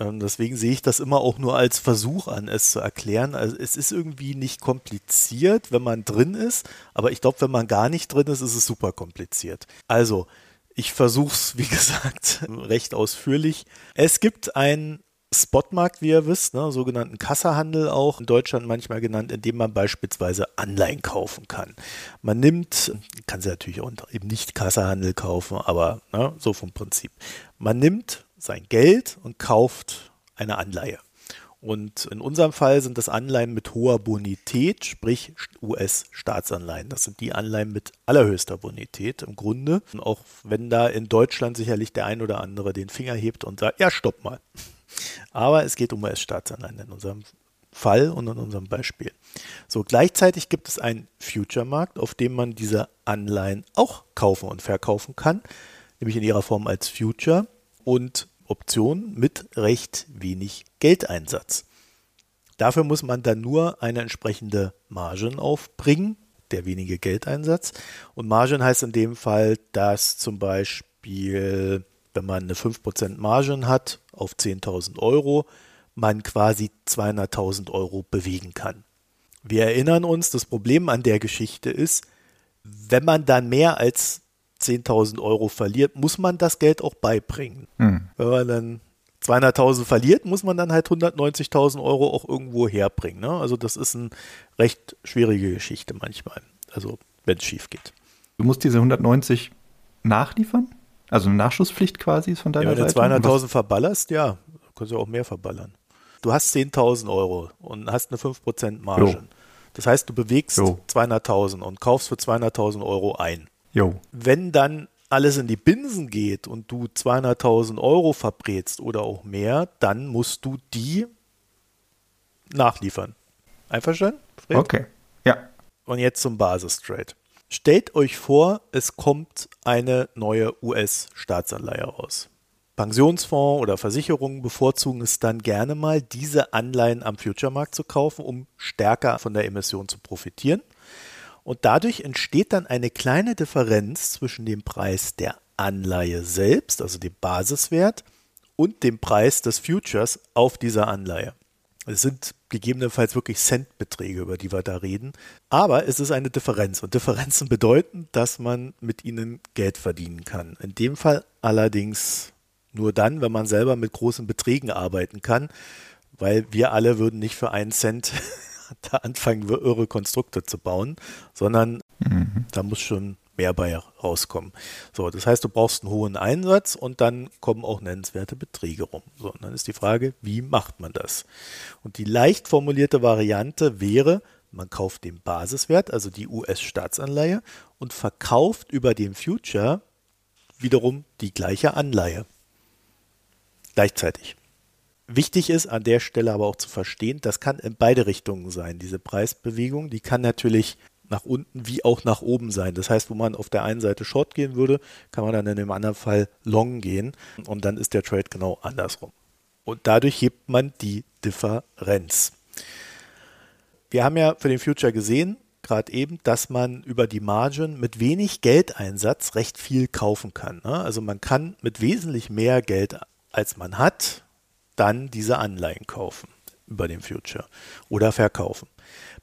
Ähm, deswegen sehe ich das immer auch nur als Versuch an, es zu erklären. Also es ist irgendwie nicht kompliziert, wenn man drin ist, aber ich glaube, wenn man gar nicht drin ist, ist es super kompliziert. Also, ich versuche es, wie gesagt, recht ausführlich. Es gibt einen Spotmarkt, wie ihr wisst, ne, sogenannten Kassahandel auch, in Deutschland manchmal genannt, in dem man beispielsweise Anleihen kaufen kann. Man nimmt, kann sie natürlich auch eben nicht Kassahandel kaufen, aber ne, so vom Prinzip. Man nimmt sein Geld und kauft eine Anleihe. Und in unserem Fall sind das Anleihen mit hoher Bonität, sprich US-Staatsanleihen. Das sind die Anleihen mit allerhöchster Bonität im Grunde. Auch wenn da in Deutschland sicherlich der ein oder andere den Finger hebt und sagt, ja, stopp mal. Aber es geht um US-Staatsanleihen in unserem Fall und in unserem Beispiel. So, gleichzeitig gibt es einen Future-Markt, auf dem man diese Anleihen auch kaufen und verkaufen kann, nämlich in ihrer Form als Future und Option mit recht wenig Geldeinsatz. Dafür muss man dann nur eine entsprechende Margin aufbringen, der wenige Geldeinsatz. Und Margin heißt in dem Fall, dass zum Beispiel, wenn man eine 5% Margin hat auf 10.000 Euro, man quasi 200.000 Euro bewegen kann. Wir erinnern uns, das Problem an der Geschichte ist, wenn man dann mehr als 10.000 Euro verliert, muss man das Geld auch beibringen. Hm. Wenn man dann 200.000 verliert, muss man dann halt 190.000 Euro auch irgendwo herbringen. Ne? Also das ist eine recht schwierige Geschichte manchmal. Also wenn es schief geht. Du musst diese 190 nachliefern? Also eine Nachschusspflicht quasi ist von deiner ja, wenn du 200.000 verballerst, ja, kannst du auch mehr verballern. Du hast 10.000 Euro und hast eine 5% Marge. Das heißt, du bewegst 200.000 und kaufst für 200.000 Euro ein. Jo. Wenn dann alles in die Binsen geht und du 200.000 Euro verbrätst oder auch mehr, dann musst du die nachliefern. Einverstanden? Fred? Okay, ja. Und jetzt zum Basistrade. Stellt euch vor, es kommt eine neue US-Staatsanleihe raus. Pensionsfonds oder Versicherungen bevorzugen es dann gerne mal, diese Anleihen am Future-Markt zu kaufen, um stärker von der Emission zu profitieren. Und dadurch entsteht dann eine kleine Differenz zwischen dem Preis der Anleihe selbst, also dem Basiswert, und dem Preis des Futures auf dieser Anleihe. Es sind gegebenenfalls wirklich Centbeträge, über die wir da reden. Aber es ist eine Differenz. Und Differenzen bedeuten, dass man mit ihnen Geld verdienen kann. In dem Fall allerdings nur dann, wenn man selber mit großen Beträgen arbeiten kann, weil wir alle würden nicht für einen Cent da anfangen, irre Konstrukte zu bauen, sondern mhm. da muss schon mehr bei rauskommen. So, das heißt, du brauchst einen hohen Einsatz und dann kommen auch nennenswerte Beträge rum. So, und dann ist die Frage, wie macht man das? Und die leicht formulierte Variante wäre, man kauft den Basiswert, also die US-Staatsanleihe, und verkauft über den Future wiederum die gleiche Anleihe. Gleichzeitig. Wichtig ist an der Stelle aber auch zu verstehen, das kann in beide Richtungen sein. Diese Preisbewegung, die kann natürlich nach unten wie auch nach oben sein. Das heißt, wo man auf der einen Seite Short gehen würde, kann man dann in dem anderen Fall Long gehen und dann ist der Trade genau andersrum. Und dadurch hebt man die Differenz. Wir haben ja für den Future gesehen, gerade eben, dass man über die Margin mit wenig Geldeinsatz recht viel kaufen kann. Ne? Also man kann mit wesentlich mehr Geld, als man hat, dann diese Anleihen kaufen über den Future oder verkaufen.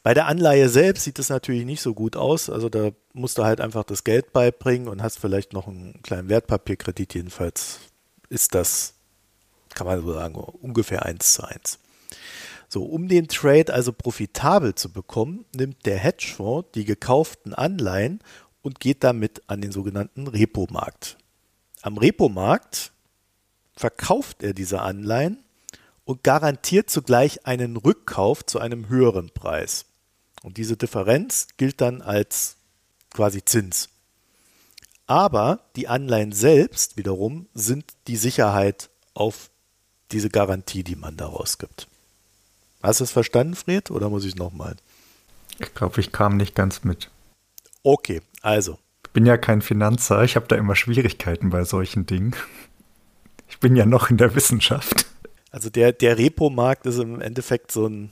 Bei der Anleihe selbst sieht es natürlich nicht so gut aus. Also da musst du halt einfach das Geld beibringen und hast vielleicht noch einen kleinen Wertpapierkredit. Jedenfalls ist das, kann man so sagen, ungefähr eins zu eins. So, um den Trade also profitabel zu bekommen, nimmt der Hedgefonds die gekauften Anleihen und geht damit an den sogenannten Repo-Markt. Am Repo-Markt verkauft er diese Anleihen und garantiert zugleich einen Rückkauf zu einem höheren Preis. Und diese Differenz gilt dann als quasi Zins. Aber die Anleihen selbst wiederum sind die Sicherheit auf diese Garantie, die man daraus gibt. Hast du es verstanden, Fred, oder muss ich es nochmal? Ich glaube, ich kam nicht ganz mit. Okay, also. Ich bin ja kein Finanzer, ich habe da immer Schwierigkeiten bei solchen Dingen. Ich bin ja noch in der Wissenschaft. Also der, der Repo-Markt ist im Endeffekt so ein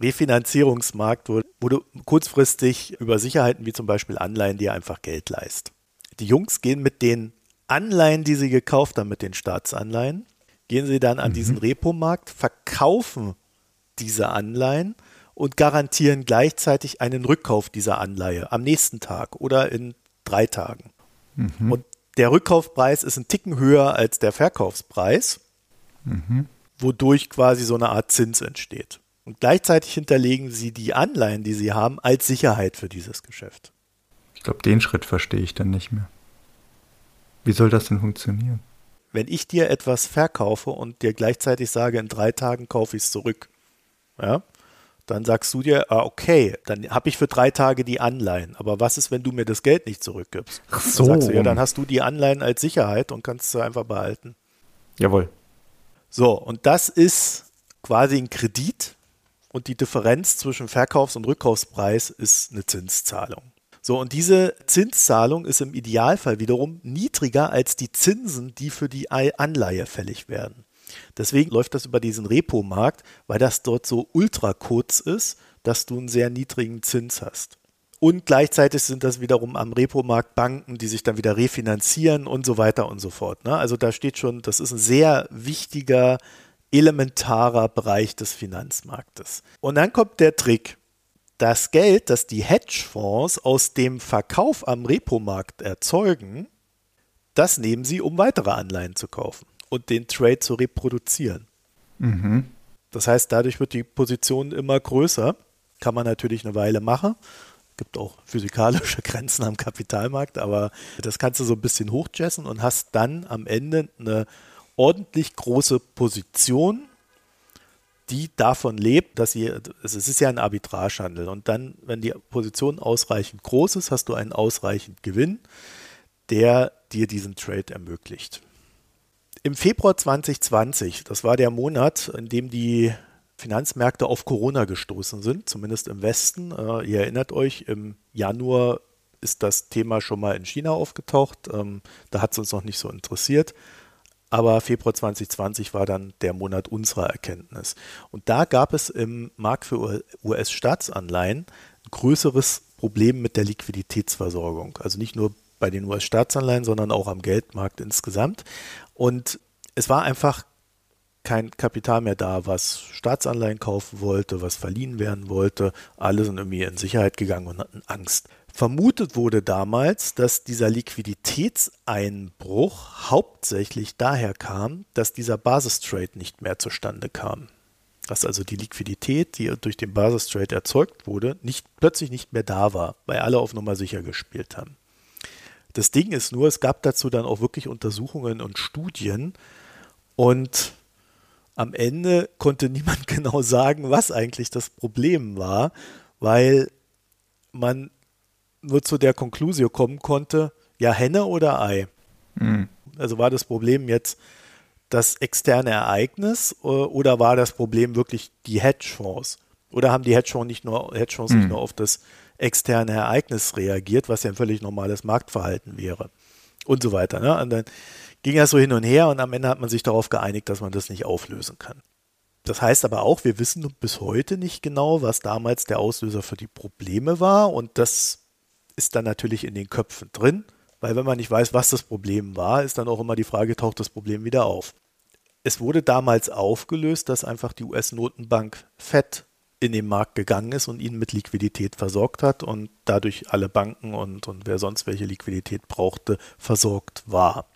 Refinanzierungsmarkt, wo, wo du kurzfristig über Sicherheiten wie zum Beispiel Anleihen dir einfach Geld leist. Die Jungs gehen mit den Anleihen, die sie gekauft haben, mit den Staatsanleihen, gehen sie dann an mhm. diesen Repo-Markt, verkaufen diese Anleihen und garantieren gleichzeitig einen Rückkauf dieser Anleihe am nächsten Tag oder in drei Tagen. Mhm. Und der Rückkaufpreis ist ein Ticken höher als der Verkaufspreis, mhm. Wodurch quasi so eine Art Zins entsteht. Und gleichzeitig hinterlegen sie die Anleihen, die sie haben, als Sicherheit für dieses Geschäft. Ich glaube, den Schritt verstehe ich dann nicht mehr. Wie soll das denn funktionieren? Wenn ich dir etwas verkaufe und dir gleichzeitig sage, in drei Tagen kaufe ich es zurück, ja, dann sagst du dir, ah, okay, dann habe ich für drei Tage die Anleihen. Aber was ist, wenn du mir das Geld nicht zurückgibst? Ach so. Dann sagst du, ja, dann hast du die Anleihen als Sicherheit und kannst sie einfach behalten. Jawohl. So, und das ist quasi ein Kredit, und die Differenz zwischen Verkaufs- und Rückkaufspreis ist eine Zinszahlung. So, und diese Zinszahlung ist im Idealfall wiederum niedriger als die Zinsen, die für die Anleihe fällig werden. Deswegen läuft das über diesen Repo-Markt, weil das dort so ultra kurz ist, dass du einen sehr niedrigen Zins hast. Und gleichzeitig sind das wiederum am Repo-Markt Banken, die sich dann wieder refinanzieren und so weiter und so fort. Ne? Also da steht schon, das ist ein sehr wichtiger elementarer Bereich des Finanzmarktes. Und dann kommt der Trick. Das Geld, das die Hedgefonds aus dem Verkauf am Repomarkt erzeugen, das nehmen sie, um weitere Anleihen zu kaufen und den Trade zu reproduzieren. Mhm. Das heißt, dadurch wird die Position immer größer. Kann man natürlich eine Weile machen. Gibt auch physikalische Grenzen am Kapitalmarkt, aber das kannst du so ein bisschen hochjessen und hast dann am Ende eine ordentlich große Position, die davon lebt, dass sie, es ist ja ein Arbitragehandel und dann, wenn die Position ausreichend groß ist, hast du einen ausreichend Gewinn, der dir diesen Trade ermöglicht. Im Februar 2020, das war der Monat, in dem die Finanzmärkte auf Corona gestoßen sind, zumindest im Westen. Äh, ihr erinnert euch, im Januar ist das Thema schon mal in China aufgetaucht. Ähm, da hat es uns noch nicht so interessiert. Aber Februar 2020 war dann der Monat unserer Erkenntnis. Und da gab es im Markt für US-Staatsanleihen ein größeres Problem mit der Liquiditätsversorgung. Also nicht nur bei den US-Staatsanleihen, sondern auch am Geldmarkt insgesamt. Und es war einfach kein Kapital mehr da, was Staatsanleihen kaufen wollte, was verliehen werden wollte. Alle sind irgendwie in Sicherheit gegangen und hatten Angst. Vermutet wurde damals, dass dieser Liquiditätseinbruch hauptsächlich daher kam, dass dieser Basistrade nicht mehr zustande kam. Dass also die Liquidität, die durch den Basistrade erzeugt wurde, nicht, plötzlich nicht mehr da war, weil alle auf Nummer sicher gespielt haben. Das Ding ist nur, es gab dazu dann auch wirklich Untersuchungen und Studien und am Ende konnte niemand genau sagen, was eigentlich das Problem war, weil man nur zu der Konklusion kommen konnte, ja, Henne oder Ei. Mhm. Also war das Problem jetzt das externe Ereignis äh, oder war das Problem wirklich die Hedgefonds? Oder haben die Hedgefonds nicht nur, Hedgefonds mhm. nicht nur auf das externe Ereignis reagiert, was ja ein völlig normales Marktverhalten wäre? Und so weiter. Ne? Und dann ging das so hin und her und am Ende hat man sich darauf geeinigt, dass man das nicht auflösen kann. Das heißt aber auch, wir wissen bis heute nicht genau, was damals der Auslöser für die Probleme war und das ist dann natürlich in den Köpfen drin, weil wenn man nicht weiß, was das Problem war, ist dann auch immer die Frage, taucht das Problem wieder auf. Es wurde damals aufgelöst, dass einfach die US-Notenbank FED in den Markt gegangen ist und ihn mit Liquidität versorgt hat und dadurch alle Banken und, und wer sonst welche Liquidität brauchte, versorgt war.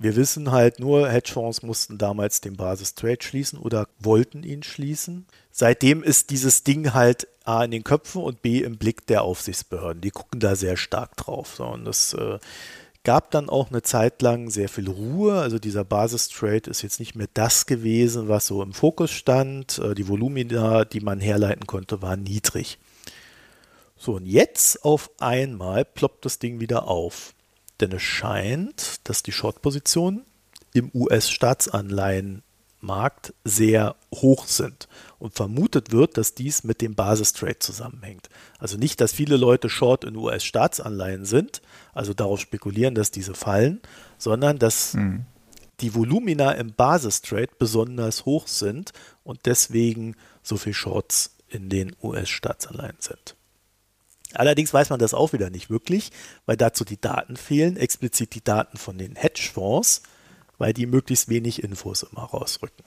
Wir wissen halt nur, Hedgefonds mussten damals den Basis-Trade schließen oder wollten ihn schließen. Seitdem ist dieses Ding halt A in den Köpfen und B im Blick der Aufsichtsbehörden. Die gucken da sehr stark drauf. So, und es äh, gab dann auch eine Zeit lang sehr viel Ruhe. Also dieser Basis-Trade ist jetzt nicht mehr das gewesen, was so im Fokus stand. Äh, die Volumina, die man herleiten konnte, waren niedrig. So, und jetzt auf einmal ploppt das Ding wieder auf. Denn es scheint, dass die Short-Positionen im US-Staatsanleihenmarkt sehr hoch sind und vermutet wird, dass dies mit dem Basistrade zusammenhängt. Also nicht, dass viele Leute Short in US-Staatsanleihen sind, also darauf spekulieren, dass diese fallen, sondern dass mhm. die Volumina im Basistrade besonders hoch sind und deswegen so viel Shorts in den US-Staatsanleihen sind. Allerdings weiß man das auch wieder nicht wirklich, weil dazu die Daten fehlen, explizit die Daten von den Hedgefonds, weil die möglichst wenig Infos immer rausrücken.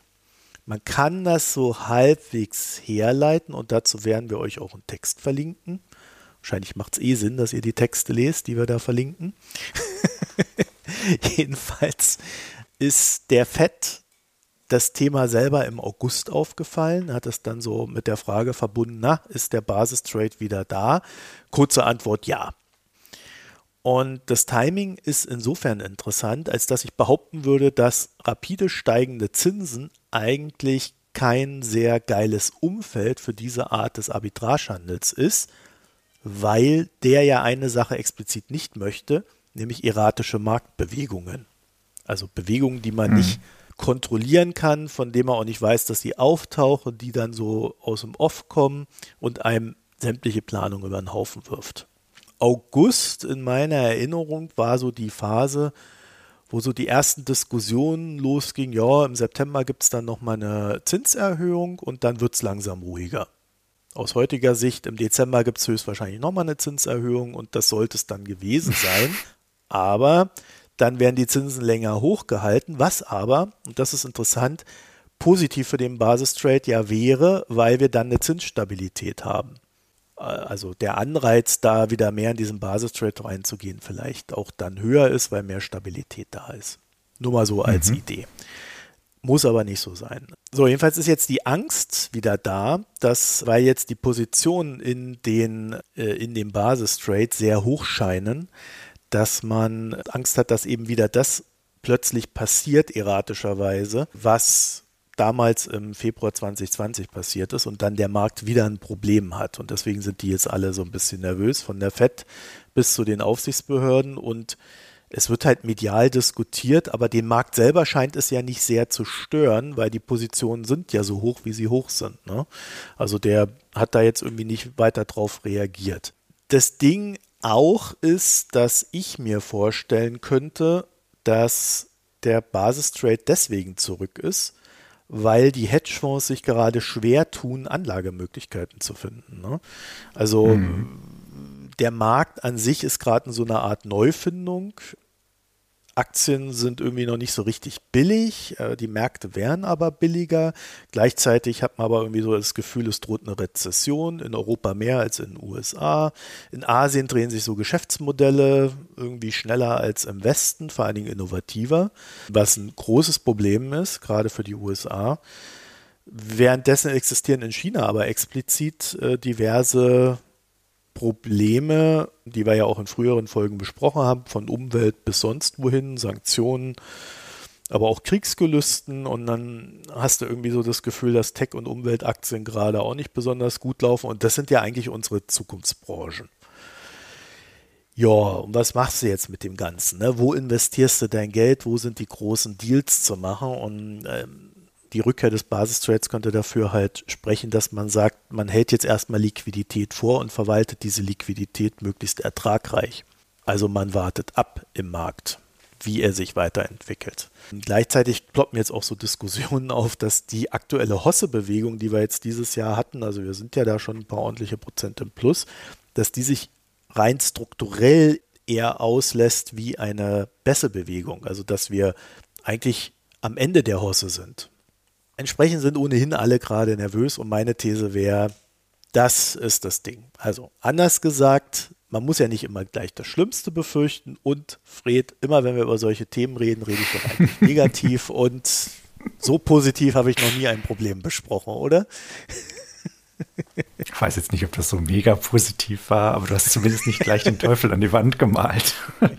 Man kann das so halbwegs herleiten und dazu werden wir euch auch einen Text verlinken. Wahrscheinlich macht es eh Sinn, dass ihr die Texte lest, die wir da verlinken. Jedenfalls ist der Fett das Thema selber im August aufgefallen, hat es dann so mit der Frage verbunden, na, ist der Basistrade wieder da? Kurze Antwort, ja. Und das Timing ist insofern interessant, als dass ich behaupten würde, dass rapide steigende Zinsen eigentlich kein sehr geiles Umfeld für diese Art des Arbitragehandels ist, weil der ja eine Sache explizit nicht möchte, nämlich erratische Marktbewegungen. Also Bewegungen, die man mhm. nicht kontrollieren kann, von dem man auch nicht weiß, dass sie auftauchen, die dann so aus dem Off kommen und einem sämtliche Planung über den Haufen wirft. August in meiner Erinnerung war so die Phase, wo so die ersten Diskussionen losgingen, ja, im September gibt es dann nochmal eine Zinserhöhung und dann wird es langsam ruhiger. Aus heutiger Sicht, im Dezember gibt es höchstwahrscheinlich nochmal eine Zinserhöhung und das sollte es dann gewesen sein. Aber dann werden die Zinsen länger hochgehalten, was aber, und das ist interessant, positiv für den Basistrade ja wäre, weil wir dann eine Zinsstabilität haben. Also der Anreiz, da wieder mehr in diesen Basistrade reinzugehen, vielleicht auch dann höher ist, weil mehr Stabilität da ist. Nur mal so als mhm. Idee. Muss aber nicht so sein. So, jedenfalls ist jetzt die Angst wieder da, dass, weil jetzt die Positionen in den, äh, in dem Basistrade sehr hoch scheinen, dass man Angst hat, dass eben wieder das plötzlich passiert, erratischerweise, was damals im Februar 2020 passiert ist und dann der Markt wieder ein Problem hat. Und deswegen sind die jetzt alle so ein bisschen nervös, von der FED bis zu den Aufsichtsbehörden. Und es wird halt medial diskutiert, aber den Markt selber scheint es ja nicht sehr zu stören, weil die Positionen sind ja so hoch, wie sie hoch sind. Ne? Also der hat da jetzt irgendwie nicht weiter drauf reagiert. Das Ding auch ist, dass ich mir vorstellen könnte, dass der Basistrade deswegen zurück ist, weil die Hedgefonds sich gerade schwer tun, Anlagemöglichkeiten zu finden. Ne? Also mhm. der Markt an sich ist gerade in so einer Art Neufindung. Aktien sind irgendwie noch nicht so richtig billig, äh, die Märkte wären aber billiger. Gleichzeitig hat man aber irgendwie so das Gefühl, es droht eine Rezession, in Europa mehr als in den USA. In Asien drehen sich so Geschäftsmodelle irgendwie schneller als im Westen, vor allen Dingen innovativer, was ein großes Problem ist, gerade für die USA. Währenddessen existieren in China aber explizit äh, diverse Probleme, die wir ja auch in früheren Folgen besprochen haben, von Umwelt bis sonst wohin, Sanktionen, aber auch Kriegsgelüsten und dann hast du irgendwie so das Gefühl, dass Tech- und Umweltaktien gerade auch nicht besonders gut laufen und das sind ja eigentlich unsere Zukunftsbranchen. Ja, und was machst du jetzt mit dem Ganzen? Ne? Wo investierst du dein Geld? Wo sind die großen Deals zu machen? Und ähm, die Rückkehr des Basistrades könnte dafür halt sprechen, dass man sagt, man hält jetzt erstmal Liquidität vor und verwaltet diese Liquidität möglichst ertragreich. Also man wartet ab im Markt, wie er sich weiterentwickelt. Und gleichzeitig ploppen jetzt auch so Diskussionen auf, dass die aktuelle Hosse-Bewegung, die wir jetzt dieses Jahr hatten, also wir sind ja da schon ein paar ordentliche Prozent im Plus, dass die sich rein strukturell eher auslässt wie eine Bässe-Bewegung. Also dass wir eigentlich am Ende der Hosse sind. Entsprechend sind ohnehin alle gerade nervös und meine These wäre, das ist das Ding. Also anders gesagt, man muss ja nicht immer gleich das Schlimmste befürchten und Fred, immer wenn wir über solche Themen reden, rede ich doch eigentlich negativ und so positiv habe ich noch nie ein Problem besprochen, oder? Ich weiß jetzt nicht, ob das so mega positiv war, aber du hast zumindest nicht gleich den Teufel an die Wand gemalt.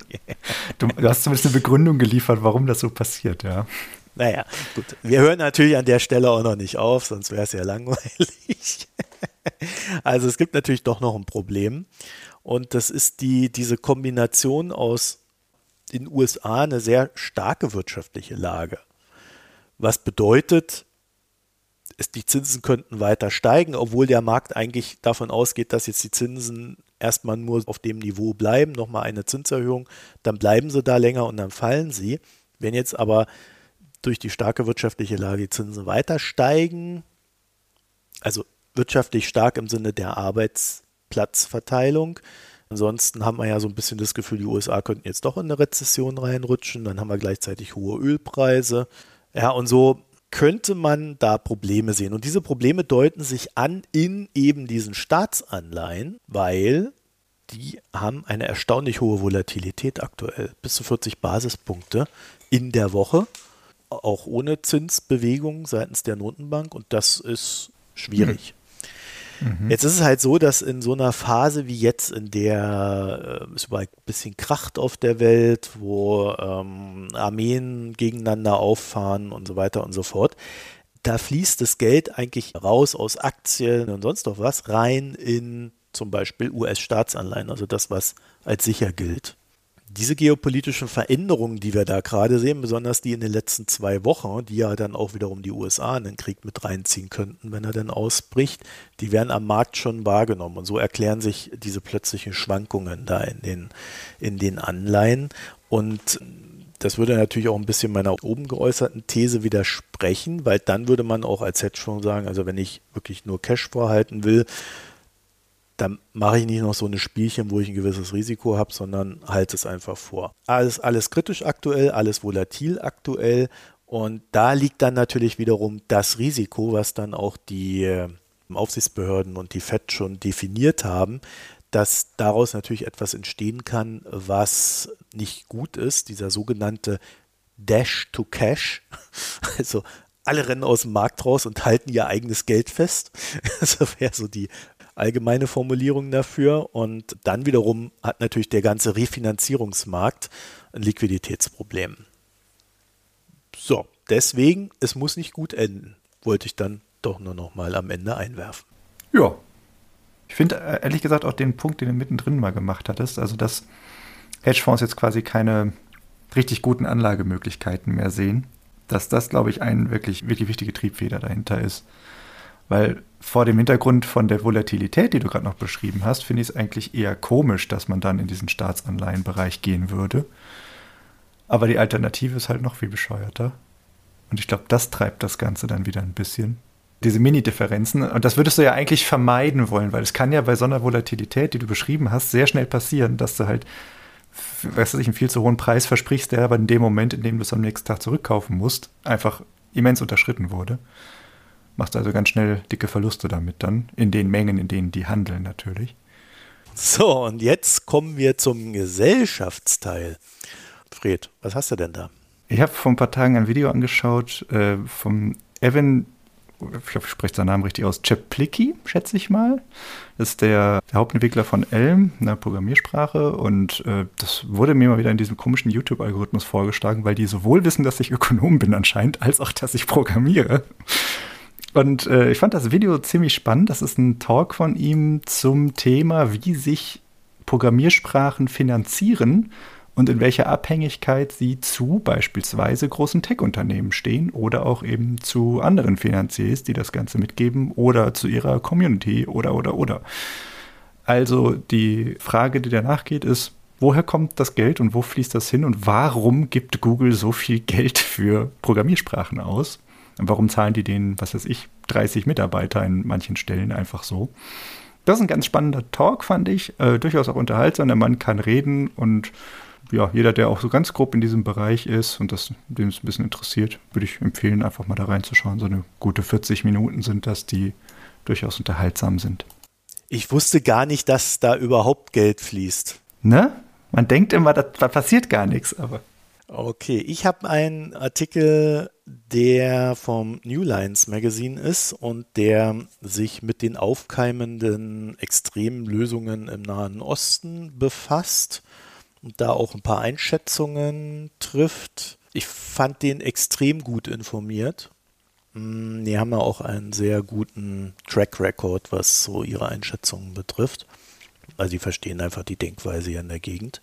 Du, hast zumindest eine Begründung geliefert, warum das so passiert, ja. Naja, gut. Wir hören natürlich an der Stelle auch noch nicht auf, sonst wäre es ja langweilig. also es gibt natürlich doch noch ein Problem. Und das ist die, diese Kombination aus in den USA eine sehr starke wirtschaftliche Lage. Was bedeutet, ist, die Zinsen könnten weiter steigen, obwohl der Markt eigentlich davon ausgeht, dass jetzt die Zinsen erstmal nur auf dem Niveau bleiben, nochmal eine Zinserhöhung, dann bleiben sie da länger und dann fallen sie. Wenn jetzt aber durch die starke wirtschaftliche Lage die Zinsen weiter steigen. Also wirtschaftlich stark im Sinne der Arbeitsplatzverteilung. Ansonsten haben wir ja so ein bisschen das Gefühl, die USA könnten jetzt doch in eine Rezession reinrutschen. Dann haben wir gleichzeitig hohe Ölpreise. Ja, und so könnte man da Probleme sehen. Und diese Probleme deuten sich an in eben diesen Staatsanleihen, weil die haben eine erstaunlich hohe Volatilität aktuell. Bis zu 40 Basispunkte in der Woche auch ohne Zinsbewegung seitens der Notenbank und das ist schwierig. Mhm. Jetzt ist es halt so, dass in so einer Phase wie jetzt, in der äh, es überall ein bisschen kracht auf der Welt, wo ähm, Armeen gegeneinander auffahren und so weiter und so fort, da fließt das Geld eigentlich raus aus Aktien und sonst noch was rein in zum Beispiel US-Staatsanleihen, also das, was als sicher gilt diese geopolitischen Veränderungen, die wir da gerade sehen, besonders die in den letzten zwei Wochen, die ja dann auch wiederum die USA in den Krieg mit reinziehen könnten, wenn er denn ausbricht, die werden am Markt schon wahrgenommen. Und so erklären sich diese plötzlichen Schwankungen da in den, in den Anleihen. Und das würde natürlich auch ein bisschen meiner oben geäußerten These widersprechen, weil dann würde man auch als Hedgefonds sagen, also wenn ich wirklich nur Cash vorhalten will, dann mache ich nicht noch so eine Spielchen, wo ich ein gewisses Risiko habe, sondern halte es einfach vor. Alles, alles kritisch aktuell, alles volatil aktuell und da liegt dann natürlich wiederum das Risiko, was dann auch die äh, Aufsichtsbehörden und die FED schon definiert haben, dass daraus natürlich etwas entstehen kann, was nicht gut ist, dieser sogenannte Dash to Cash, also alle rennen aus dem Markt raus und halten ihr eigenes Geld fest. Das wäre so die allgemeine Formulierung dafür. Und dann wiederum hat natürlich der ganze Refinanzierungsmarkt ein Liquiditätsproblem. So, deswegen, es muss nicht gut enden, wollte ich dann doch nur noch mal am Ende einwerfen. Ja. Ich finde äh, ehrlich gesagt auch den Punkt, den du mittendrin mal gemacht hattest, also dass Hedgefonds jetzt quasi keine richtig guten Anlagemöglichkeiten mehr sehen, dass das, glaube ich, ein wirklich, wirklich wichtige Triebfeder dahinter ist. Weil vor dem Hintergrund von der Volatilität, die du gerade noch beschrieben hast, finde ich es eigentlich eher komisch, dass man dann in diesen Staatsanleihenbereich gehen würde. Aber die Alternative ist halt noch viel bescheuerter. Und ich glaube, das treibt das Ganze dann wieder ein bisschen. Diese Mini-Differenzen. Und das würdest du ja eigentlich vermeiden wollen, weil es kann ja bei so einer Volatilität, die du beschrieben hast, sehr schnell passieren, dass du halt, weißt du, einen viel zu hohen Preis versprichst, der aber in dem Moment, in dem du es am nächsten Tag zurückkaufen musst, einfach immens unterschritten wurde. Machst also ganz schnell dicke Verluste damit dann, in den Mengen, in denen die handeln natürlich. So, und jetzt kommen wir zum Gesellschaftsteil. Fred, was hast du denn da? Ich habe vor ein paar Tagen ein Video angeschaut äh, vom Evan, ich hoffe, ich spreche seinen Namen richtig aus, Czeplicki, schätze ich mal. Das ist der, der Hauptentwickler von Elm, einer Programmiersprache. Und äh, das wurde mir mal wieder in diesem komischen YouTube-Algorithmus vorgeschlagen, weil die sowohl wissen, dass ich Ökonom bin anscheinend, als auch, dass ich programmiere. Und äh, ich fand das Video ziemlich spannend. Das ist ein Talk von ihm zum Thema, wie sich Programmiersprachen finanzieren und in welcher Abhängigkeit sie zu beispielsweise großen Tech-Unternehmen stehen oder auch eben zu anderen Finanziers, die das Ganze mitgeben oder zu ihrer Community oder oder oder. Also die Frage, die danach geht, ist, woher kommt das Geld und wo fließt das hin und warum gibt Google so viel Geld für Programmiersprachen aus? Warum zahlen die denen, was weiß ich, 30 Mitarbeiter in manchen Stellen einfach so? Das ist ein ganz spannender Talk, fand ich. Äh, durchaus auch unterhaltsam. Der Mann kann reden und ja, jeder, der auch so ganz grob in diesem Bereich ist und das dem es ein bisschen interessiert, würde ich empfehlen, einfach mal da reinzuschauen. So eine gute 40 Minuten sind das, die durchaus unterhaltsam sind. Ich wusste gar nicht, dass da überhaupt Geld fließt. Ne? Man denkt immer, da, da passiert gar nichts, aber. Okay, ich habe einen Artikel, der vom New Lines Magazine ist und der sich mit den aufkeimenden extremen Lösungen im Nahen Osten befasst und da auch ein paar Einschätzungen trifft. Ich fand den extrem gut informiert. Mm, die haben ja auch einen sehr guten Track Record, was so ihre Einschätzungen betrifft. Also die verstehen einfach die Denkweise hier in der Gegend.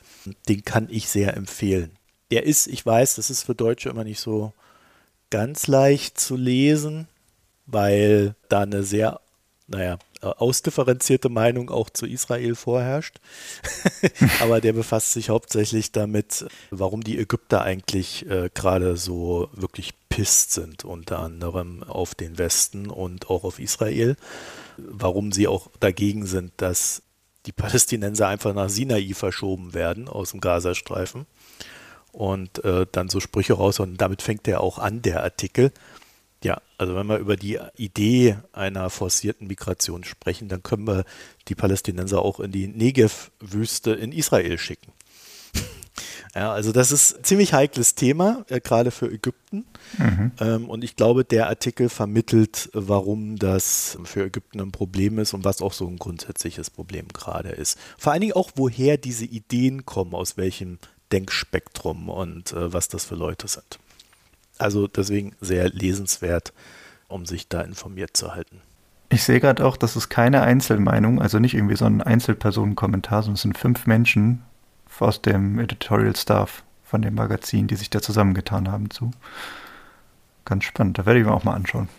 Den kann ich sehr empfehlen. Der ist, ich weiß, das ist für Deutsche immer nicht so ganz leicht zu lesen, weil da eine sehr naja, ausdifferenzierte Meinung auch zu Israel vorherrscht. Aber der befasst sich hauptsächlich damit, warum die Ägypter eigentlich äh, gerade so wirklich pisst sind, unter anderem auf den Westen und auch auf Israel. Warum sie auch dagegen sind, dass die Palästinenser einfach nach Sinai verschoben werden aus dem Gazastreifen. Und äh, dann so Sprüche raus und damit fängt er auch an, der Artikel. Ja, also wenn wir über die Idee einer forcierten Migration sprechen, dann können wir die Palästinenser auch in die Negev-Wüste in Israel schicken. Ja, also das ist ein ziemlich heikles Thema, äh, gerade für Ägypten. Mhm. Ähm, und ich glaube, der Artikel vermittelt, warum das für Ägypten ein Problem ist und was auch so ein grundsätzliches Problem gerade ist. Vor allen Dingen auch, woher diese Ideen kommen, aus welchem Denkspektrum und äh, was das für Leute sind. Also deswegen sehr lesenswert, um sich da informiert zu halten. Ich sehe gerade auch, das ist keine Einzelmeinung, also nicht irgendwie so ein Einzelpersonenkommentar, sondern es sind fünf Menschen aus dem Editorial Staff von dem Magazin, die sich da zusammengetan haben zu. Ganz spannend, da werde ich mir auch mal anschauen.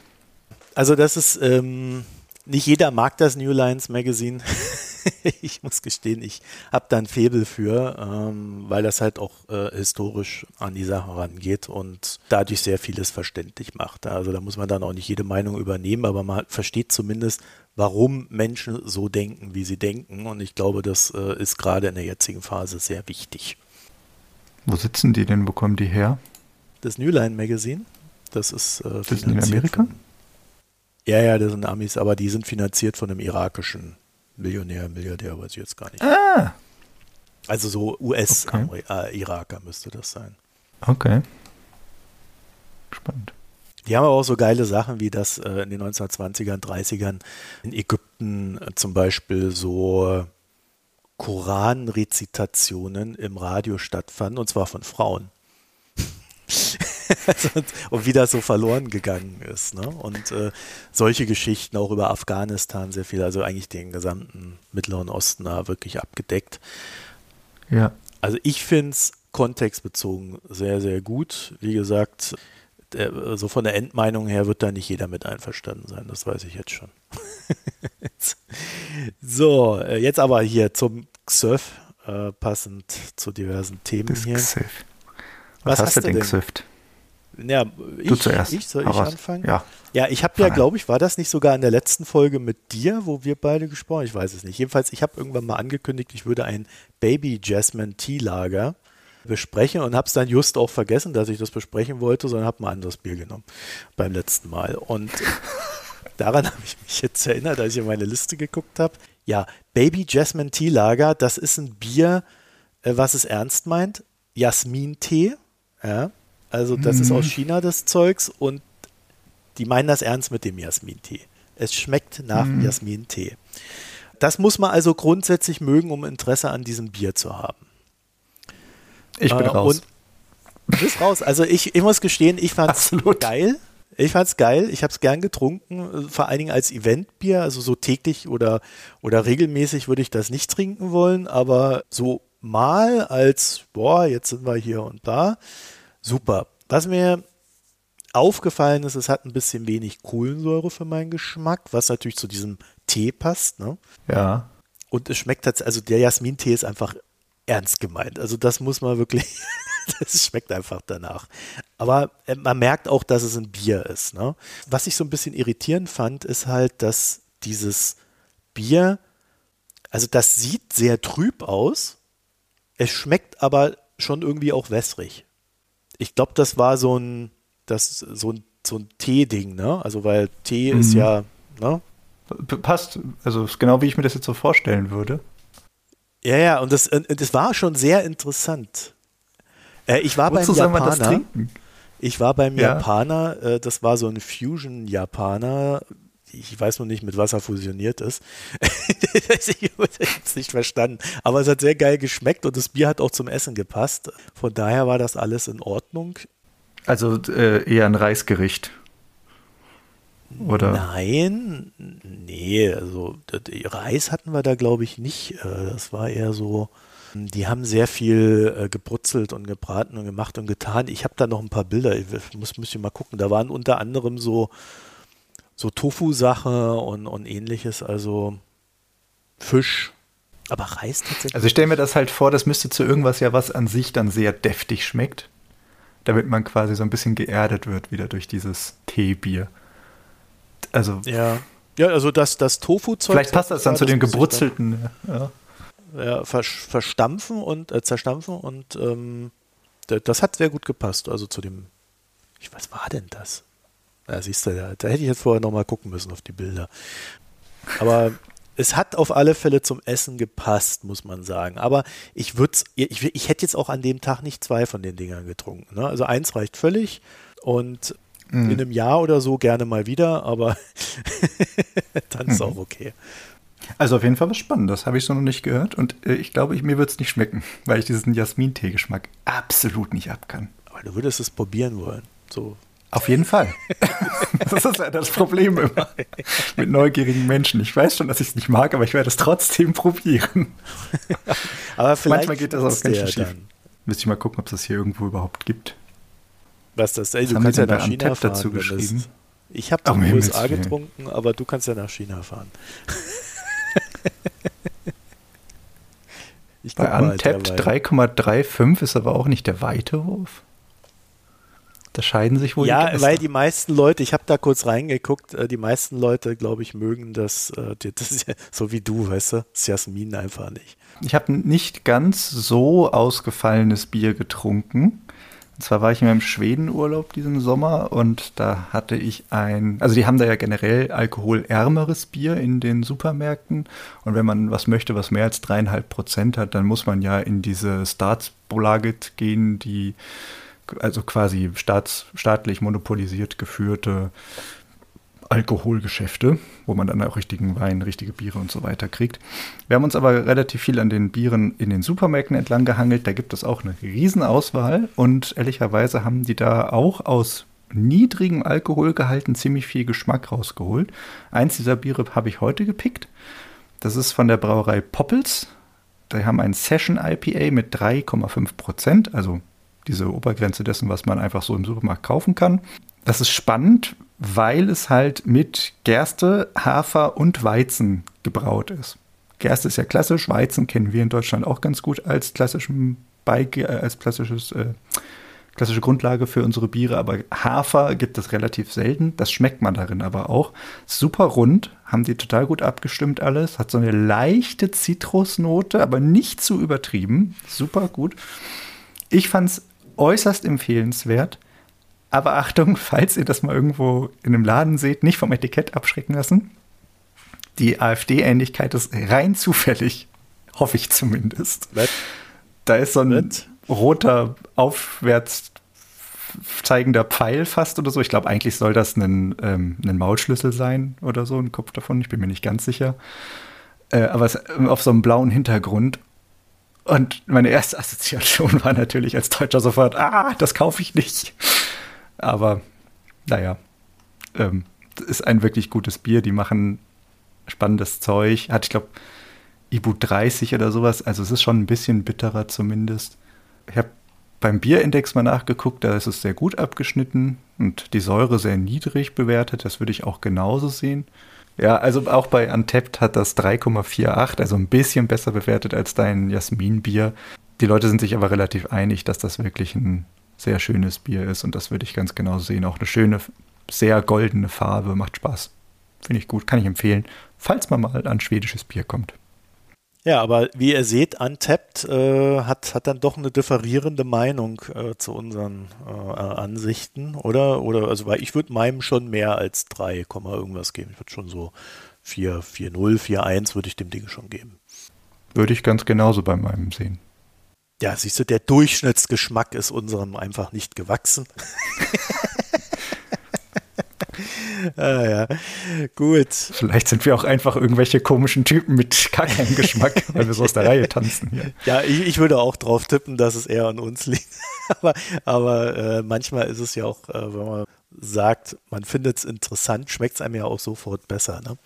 Also das ist, ähm, nicht jeder mag das New Lines Magazine. ich muss gestehen, ich habe da ein Febel für, ähm, weil das halt auch äh, historisch an die Sache rangeht und dadurch sehr vieles verständlich macht. Also da muss man dann auch nicht jede Meinung übernehmen, aber man versteht zumindest, warum Menschen so denken, wie sie denken. Und ich glaube, das äh, ist gerade in der jetzigen Phase sehr wichtig. Wo sitzen die denn? Wo kommen die her? Das New Line Magazine. Das ist äh, das in Amerika? Von, ja, ja, das sind Amis, aber die sind finanziert von einem irakischen Millionär, Milliardär, weiß ich jetzt gar nicht. Ah. Also so US-Iraker okay. äh, müsste das sein. Okay. Spannend. Die haben aber auch so geile Sachen, wie das äh, in den 1920ern, 30ern in Ägypten äh, zum Beispiel so Koranrezitationen im Radio stattfanden, und zwar von Frauen. und wie das so verloren gegangen ist. Ne? Und äh, solche Geschichten auch über Afghanistan sehr viel, also eigentlich den gesamten Mittleren Osten da wirklich abgedeckt. Ja. Also ich finde es kontextbezogen sehr, sehr gut. Wie gesagt, der, so von der Endmeinung her wird da nicht jeder mit einverstanden sein, das weiß ich jetzt schon. so, äh, jetzt aber hier zum XÖF, äh, passend zu diversen Themen Das hier. XÖF. Was Was, hast hast du du denn denn? Ja, ich, Du zuerst. Ich, soll ich anfangen? Ja. Ja, ich habe ja, glaube ich, war das nicht sogar in der letzten Folge mit dir, wo wir beide gesprochen Ich weiß es nicht. Jedenfalls, ich habe irgendwann mal angekündigt, ich würde ein Baby Jasmine Tea Lager besprechen und habe es dann just auch vergessen, dass ich das besprechen wollte, sondern habe ein anderes Bier genommen beim letzten Mal. Und daran habe ich mich jetzt erinnert, als ich in meine Liste geguckt habe. Ja, Baby Jasmine Tea Lager, das ist ein Bier, äh, was es ernst meint. Jasmin-Tee, ja. Also das ist aus China das Zeugs und die meinen das ernst mit dem Jasmin-Tee. Es schmeckt nach Jasmin-Tee. Das muss man also grundsätzlich mögen, um Interesse an diesem Bier zu haben. Ich bin Äh, raus. Du bist raus. Also ich, ich muss gestehen, ich fand es geil. Ich fand's geil. Ich habe es gern getrunken, vor allen Dingen als Eventbier. Also so täglich oder, oder regelmäßig würde ich das nicht trinken wollen, aber so mal als, boah, jetzt sind wir hier und da. Super. Was mir aufgefallen ist, es hat ein bisschen wenig Kohlensäure für meinen Geschmack, was natürlich zu diesem Tee passt. Ne? ja. Und es schmeckt tatsächlich, also der Jasmin-Tee ist einfach ernst gemeint. Also das muss man wirklich, das schmeckt einfach danach. Aber äh, man merkt auch, dass es ein Bier ist. Ne? Was ich so ein bisschen irritierend fand, ist halt, dass dieses Bier, also das sieht sehr trüb aus, es schmeckt aber schon irgendwie auch wässrig. Ich glaube, das war so ein, das, so ein, so ein Tee-Ding, ne? Also weil Tee ist Mhm. ja, ne? Passt. Also ist genau wie ich mir das jetzt so vorstellen würde. Ja, ja, und das, das war schon sehr interessant. Äh, ich war Wozu beim Japaner. trinken? Ich war beim Ja. Japaner, äh, das war so ein Fusion-Japaner. Ich weiß noch nicht, mit was er fusioniert ist. ich habe es nicht verstanden. Aber es hat sehr geil geschmeckt und das Bier hat auch zum Essen gepasst. Von daher war das alles in Ordnung. Also äh, eher ein Reisgericht. Oder? Nein, nee, also Reis hatten wir da glaube ich nicht. Äh, Das war eher so, die haben sehr viel äh, gebrutzelt und gebraten und gemacht und getan. Ich habe da noch ein paar Bilder, ich muss, muss ich mal gucken. Da waren unter anderem so, so Tofu-Sache und, und ähnliches, also Fisch. Aber Reis tatsächlich. Also ich stelle mir das halt vor, das müsste zu irgendwas ja, was an sich dann sehr deftig schmeckt. Damit man quasi so ein bisschen geerdet wird wieder durch dieses Teebier. Also ja. Ja, also das, das Tofu-Zeug. vielleicht passt das dann zu den muss ich dann- gebrutzelten. Ja. ja, versch- verstampfen und äh, zerstampfen und ähm, das hat sehr gut gepasst. Also zu dem, ich, was war denn das? Ja, siehst du, da, da hätte ich jetzt vorher nochmal gucken müssen auf die Bilder. Aber es hat auf alle Fälle zum Essen gepasst, muss man sagen. Aber ich würde ich, ich hätte jetzt auch an dem Tag nicht zwei von den Dingern getrunken. Ne? Also eins reicht völlig und Mhm. in einem Jahr oder so gerne mal wieder, aber dann ist auch okay. Also auf jeden Fall was Spannendes, habe ich so noch nicht gehört. Und äh, ich glaube, ich, mir wird es nicht schmecken, weil ich diesen Jasmin-Tee-Geschmack absolut nicht ab kann. Aber du würdest es probieren wollen. So Auf jeden Fall. das ist ja das Problem immer mit neugierigen Menschen. Ich weiß schon, dass ich es nicht mag, aber ich werde es trotzdem probieren. Aber vielleicht Manchmal geht das auch ganz schön schief. Müsste ich mal gucken, ob es das hier irgendwo überhaupt gibt. Was das? Ey, Was du kannst ja nach China fahren. dazu das- geschrieben? Ich habe Um in den USA getrunken, aber du kannst ja nach China fahren. ich Bei Untapped derweil. 3,35 ist aber auch nicht der weite Wurf. Da scheiden sich wohl Ja, Geister. weil die meisten Leute, ich habe da kurz reingeguckt, äh, die meisten Leute, glaube ich, mögen das, äh, die- das ist ja so wie du, weißt du, das Jasmin einfach nicht. Ich habe nicht ganz so ausgefallenes Bier getrunken. Und zwar war ich in meinem Schwedenurlaub diesen Sommer und da hatte ich ein, also die haben da ja generell alkoholärmeres Bier in den Supermärkten. Und wenn man was möchte, was mehr als dreieinhalb Prozent hat, dann muss man ja in diese Staatsbolaget gehen, die also quasi staats, staatlich monopolisiert geführte Alkoholgeschäfte, wo man dann auch richtigen Wein, richtige Biere und so weiter kriegt. Wir haben uns aber relativ viel an den Bieren in den Supermärkten entlang gehangelt. Da gibt es auch eine Riesenauswahl und ehrlicherweise haben die da auch aus niedrigem Alkoholgehalten ziemlich viel Geschmack rausgeholt. Eins dieser Biere habe ich heute gepickt. Das ist von der Brauerei Poppels Die haben ein Session IPA mit 3,5 Prozent, also diese Obergrenze dessen, was man einfach so im Supermarkt kaufen kann. Das ist spannend, weil es halt mit Gerste, Hafer und Weizen gebraut ist. Gerste ist ja klassisch, Weizen kennen wir in Deutschland auch ganz gut als, klassischen Beige, äh, als klassisches, äh, klassische Grundlage für unsere Biere, aber Hafer gibt es relativ selten. Das schmeckt man darin aber auch. Super rund, haben die total gut abgestimmt alles. Hat so eine leichte Zitrusnote, aber nicht zu übertrieben. Super gut. Ich fand es äußerst empfehlenswert. Aber Achtung, falls ihr das mal irgendwo in einem Laden seht, nicht vom Etikett abschrecken lassen. Die AfD-Ähnlichkeit ist rein zufällig, hoffe ich zumindest. Was? Da ist so ein Was? roter, aufwärts zeigender Pfeil fast oder so. Ich glaube, eigentlich soll das ein, ähm, ein Maulschlüssel sein oder so, ein Kopf davon. Ich bin mir nicht ganz sicher. Äh, aber es, auf so einem blauen Hintergrund. Und meine erste Assoziation war natürlich als Deutscher sofort, ah, das kaufe ich nicht. Aber naja, ähm, ist ein wirklich gutes Bier. Die machen spannendes Zeug. Hat, ich glaube, Ibu 30 oder sowas. Also es ist schon ein bisschen bitterer zumindest. Ich habe beim Bierindex mal nachgeguckt, da ist es sehr gut abgeschnitten und die Säure sehr niedrig bewertet. Das würde ich auch genauso sehen. Ja, also auch bei Untapped hat das 3,48, also ein bisschen besser bewertet als dein Jasminbier. Die Leute sind sich aber relativ einig, dass das wirklich ein sehr schönes Bier ist und das würde ich ganz genau sehen. Auch eine schöne, sehr goldene Farbe, macht Spaß. Finde ich gut, kann ich empfehlen, falls man mal an schwedisches Bier kommt. Ja, aber wie ihr seht, Untapped äh, hat, hat dann doch eine differierende Meinung äh, zu unseren äh, Ansichten, oder? Oder also weil ich würde meinem schon mehr als 3, irgendwas geben. Ich würde schon so 4, 4, 0, 4, 1 würde ich dem Ding schon geben. Würde ich ganz genauso bei meinem sehen. Ja, siehst du, der Durchschnittsgeschmack ist unserem einfach nicht gewachsen. ah, ja, gut. Vielleicht sind wir auch einfach irgendwelche komischen Typen mit gar keinem Geschmack, weil wir so aus der Reihe tanzen. Hier. Ja, ich, ich, würde auch drauf tippen, dass es eher an uns liegt. aber, aber äh, manchmal ist es ja auch, äh, wenn man sagt, man findet es interessant, schmeckt es einem ja auch sofort besser. Ne?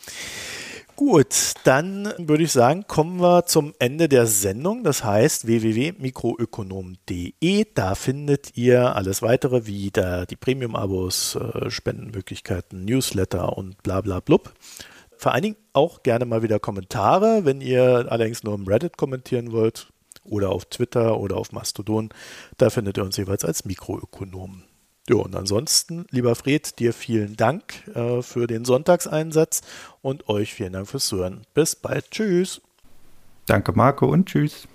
Gut, dann würde ich sagen, kommen wir zum Ende der Sendung. Das heißt www.mikroökonom.de. Da findet ihr alles weitere wie da die Premium-Abos, äh, Spendenmöglichkeiten, Newsletter und bla bla blub. Vor allen Dingen auch gerne mal wieder Kommentare, wenn ihr allerdings nur im Reddit kommentieren wollt oder auf Twitter oder auf Mastodon. Da findet ihr uns jeweils als Mikroökonomen. Ja, und ansonsten, lieber Fred, dir vielen Dank äh, für den Sonntagseinsatz und euch vielen Dank fürs Zuhören. Bis bald. Tschüss. Danke, Marco, und tschüss.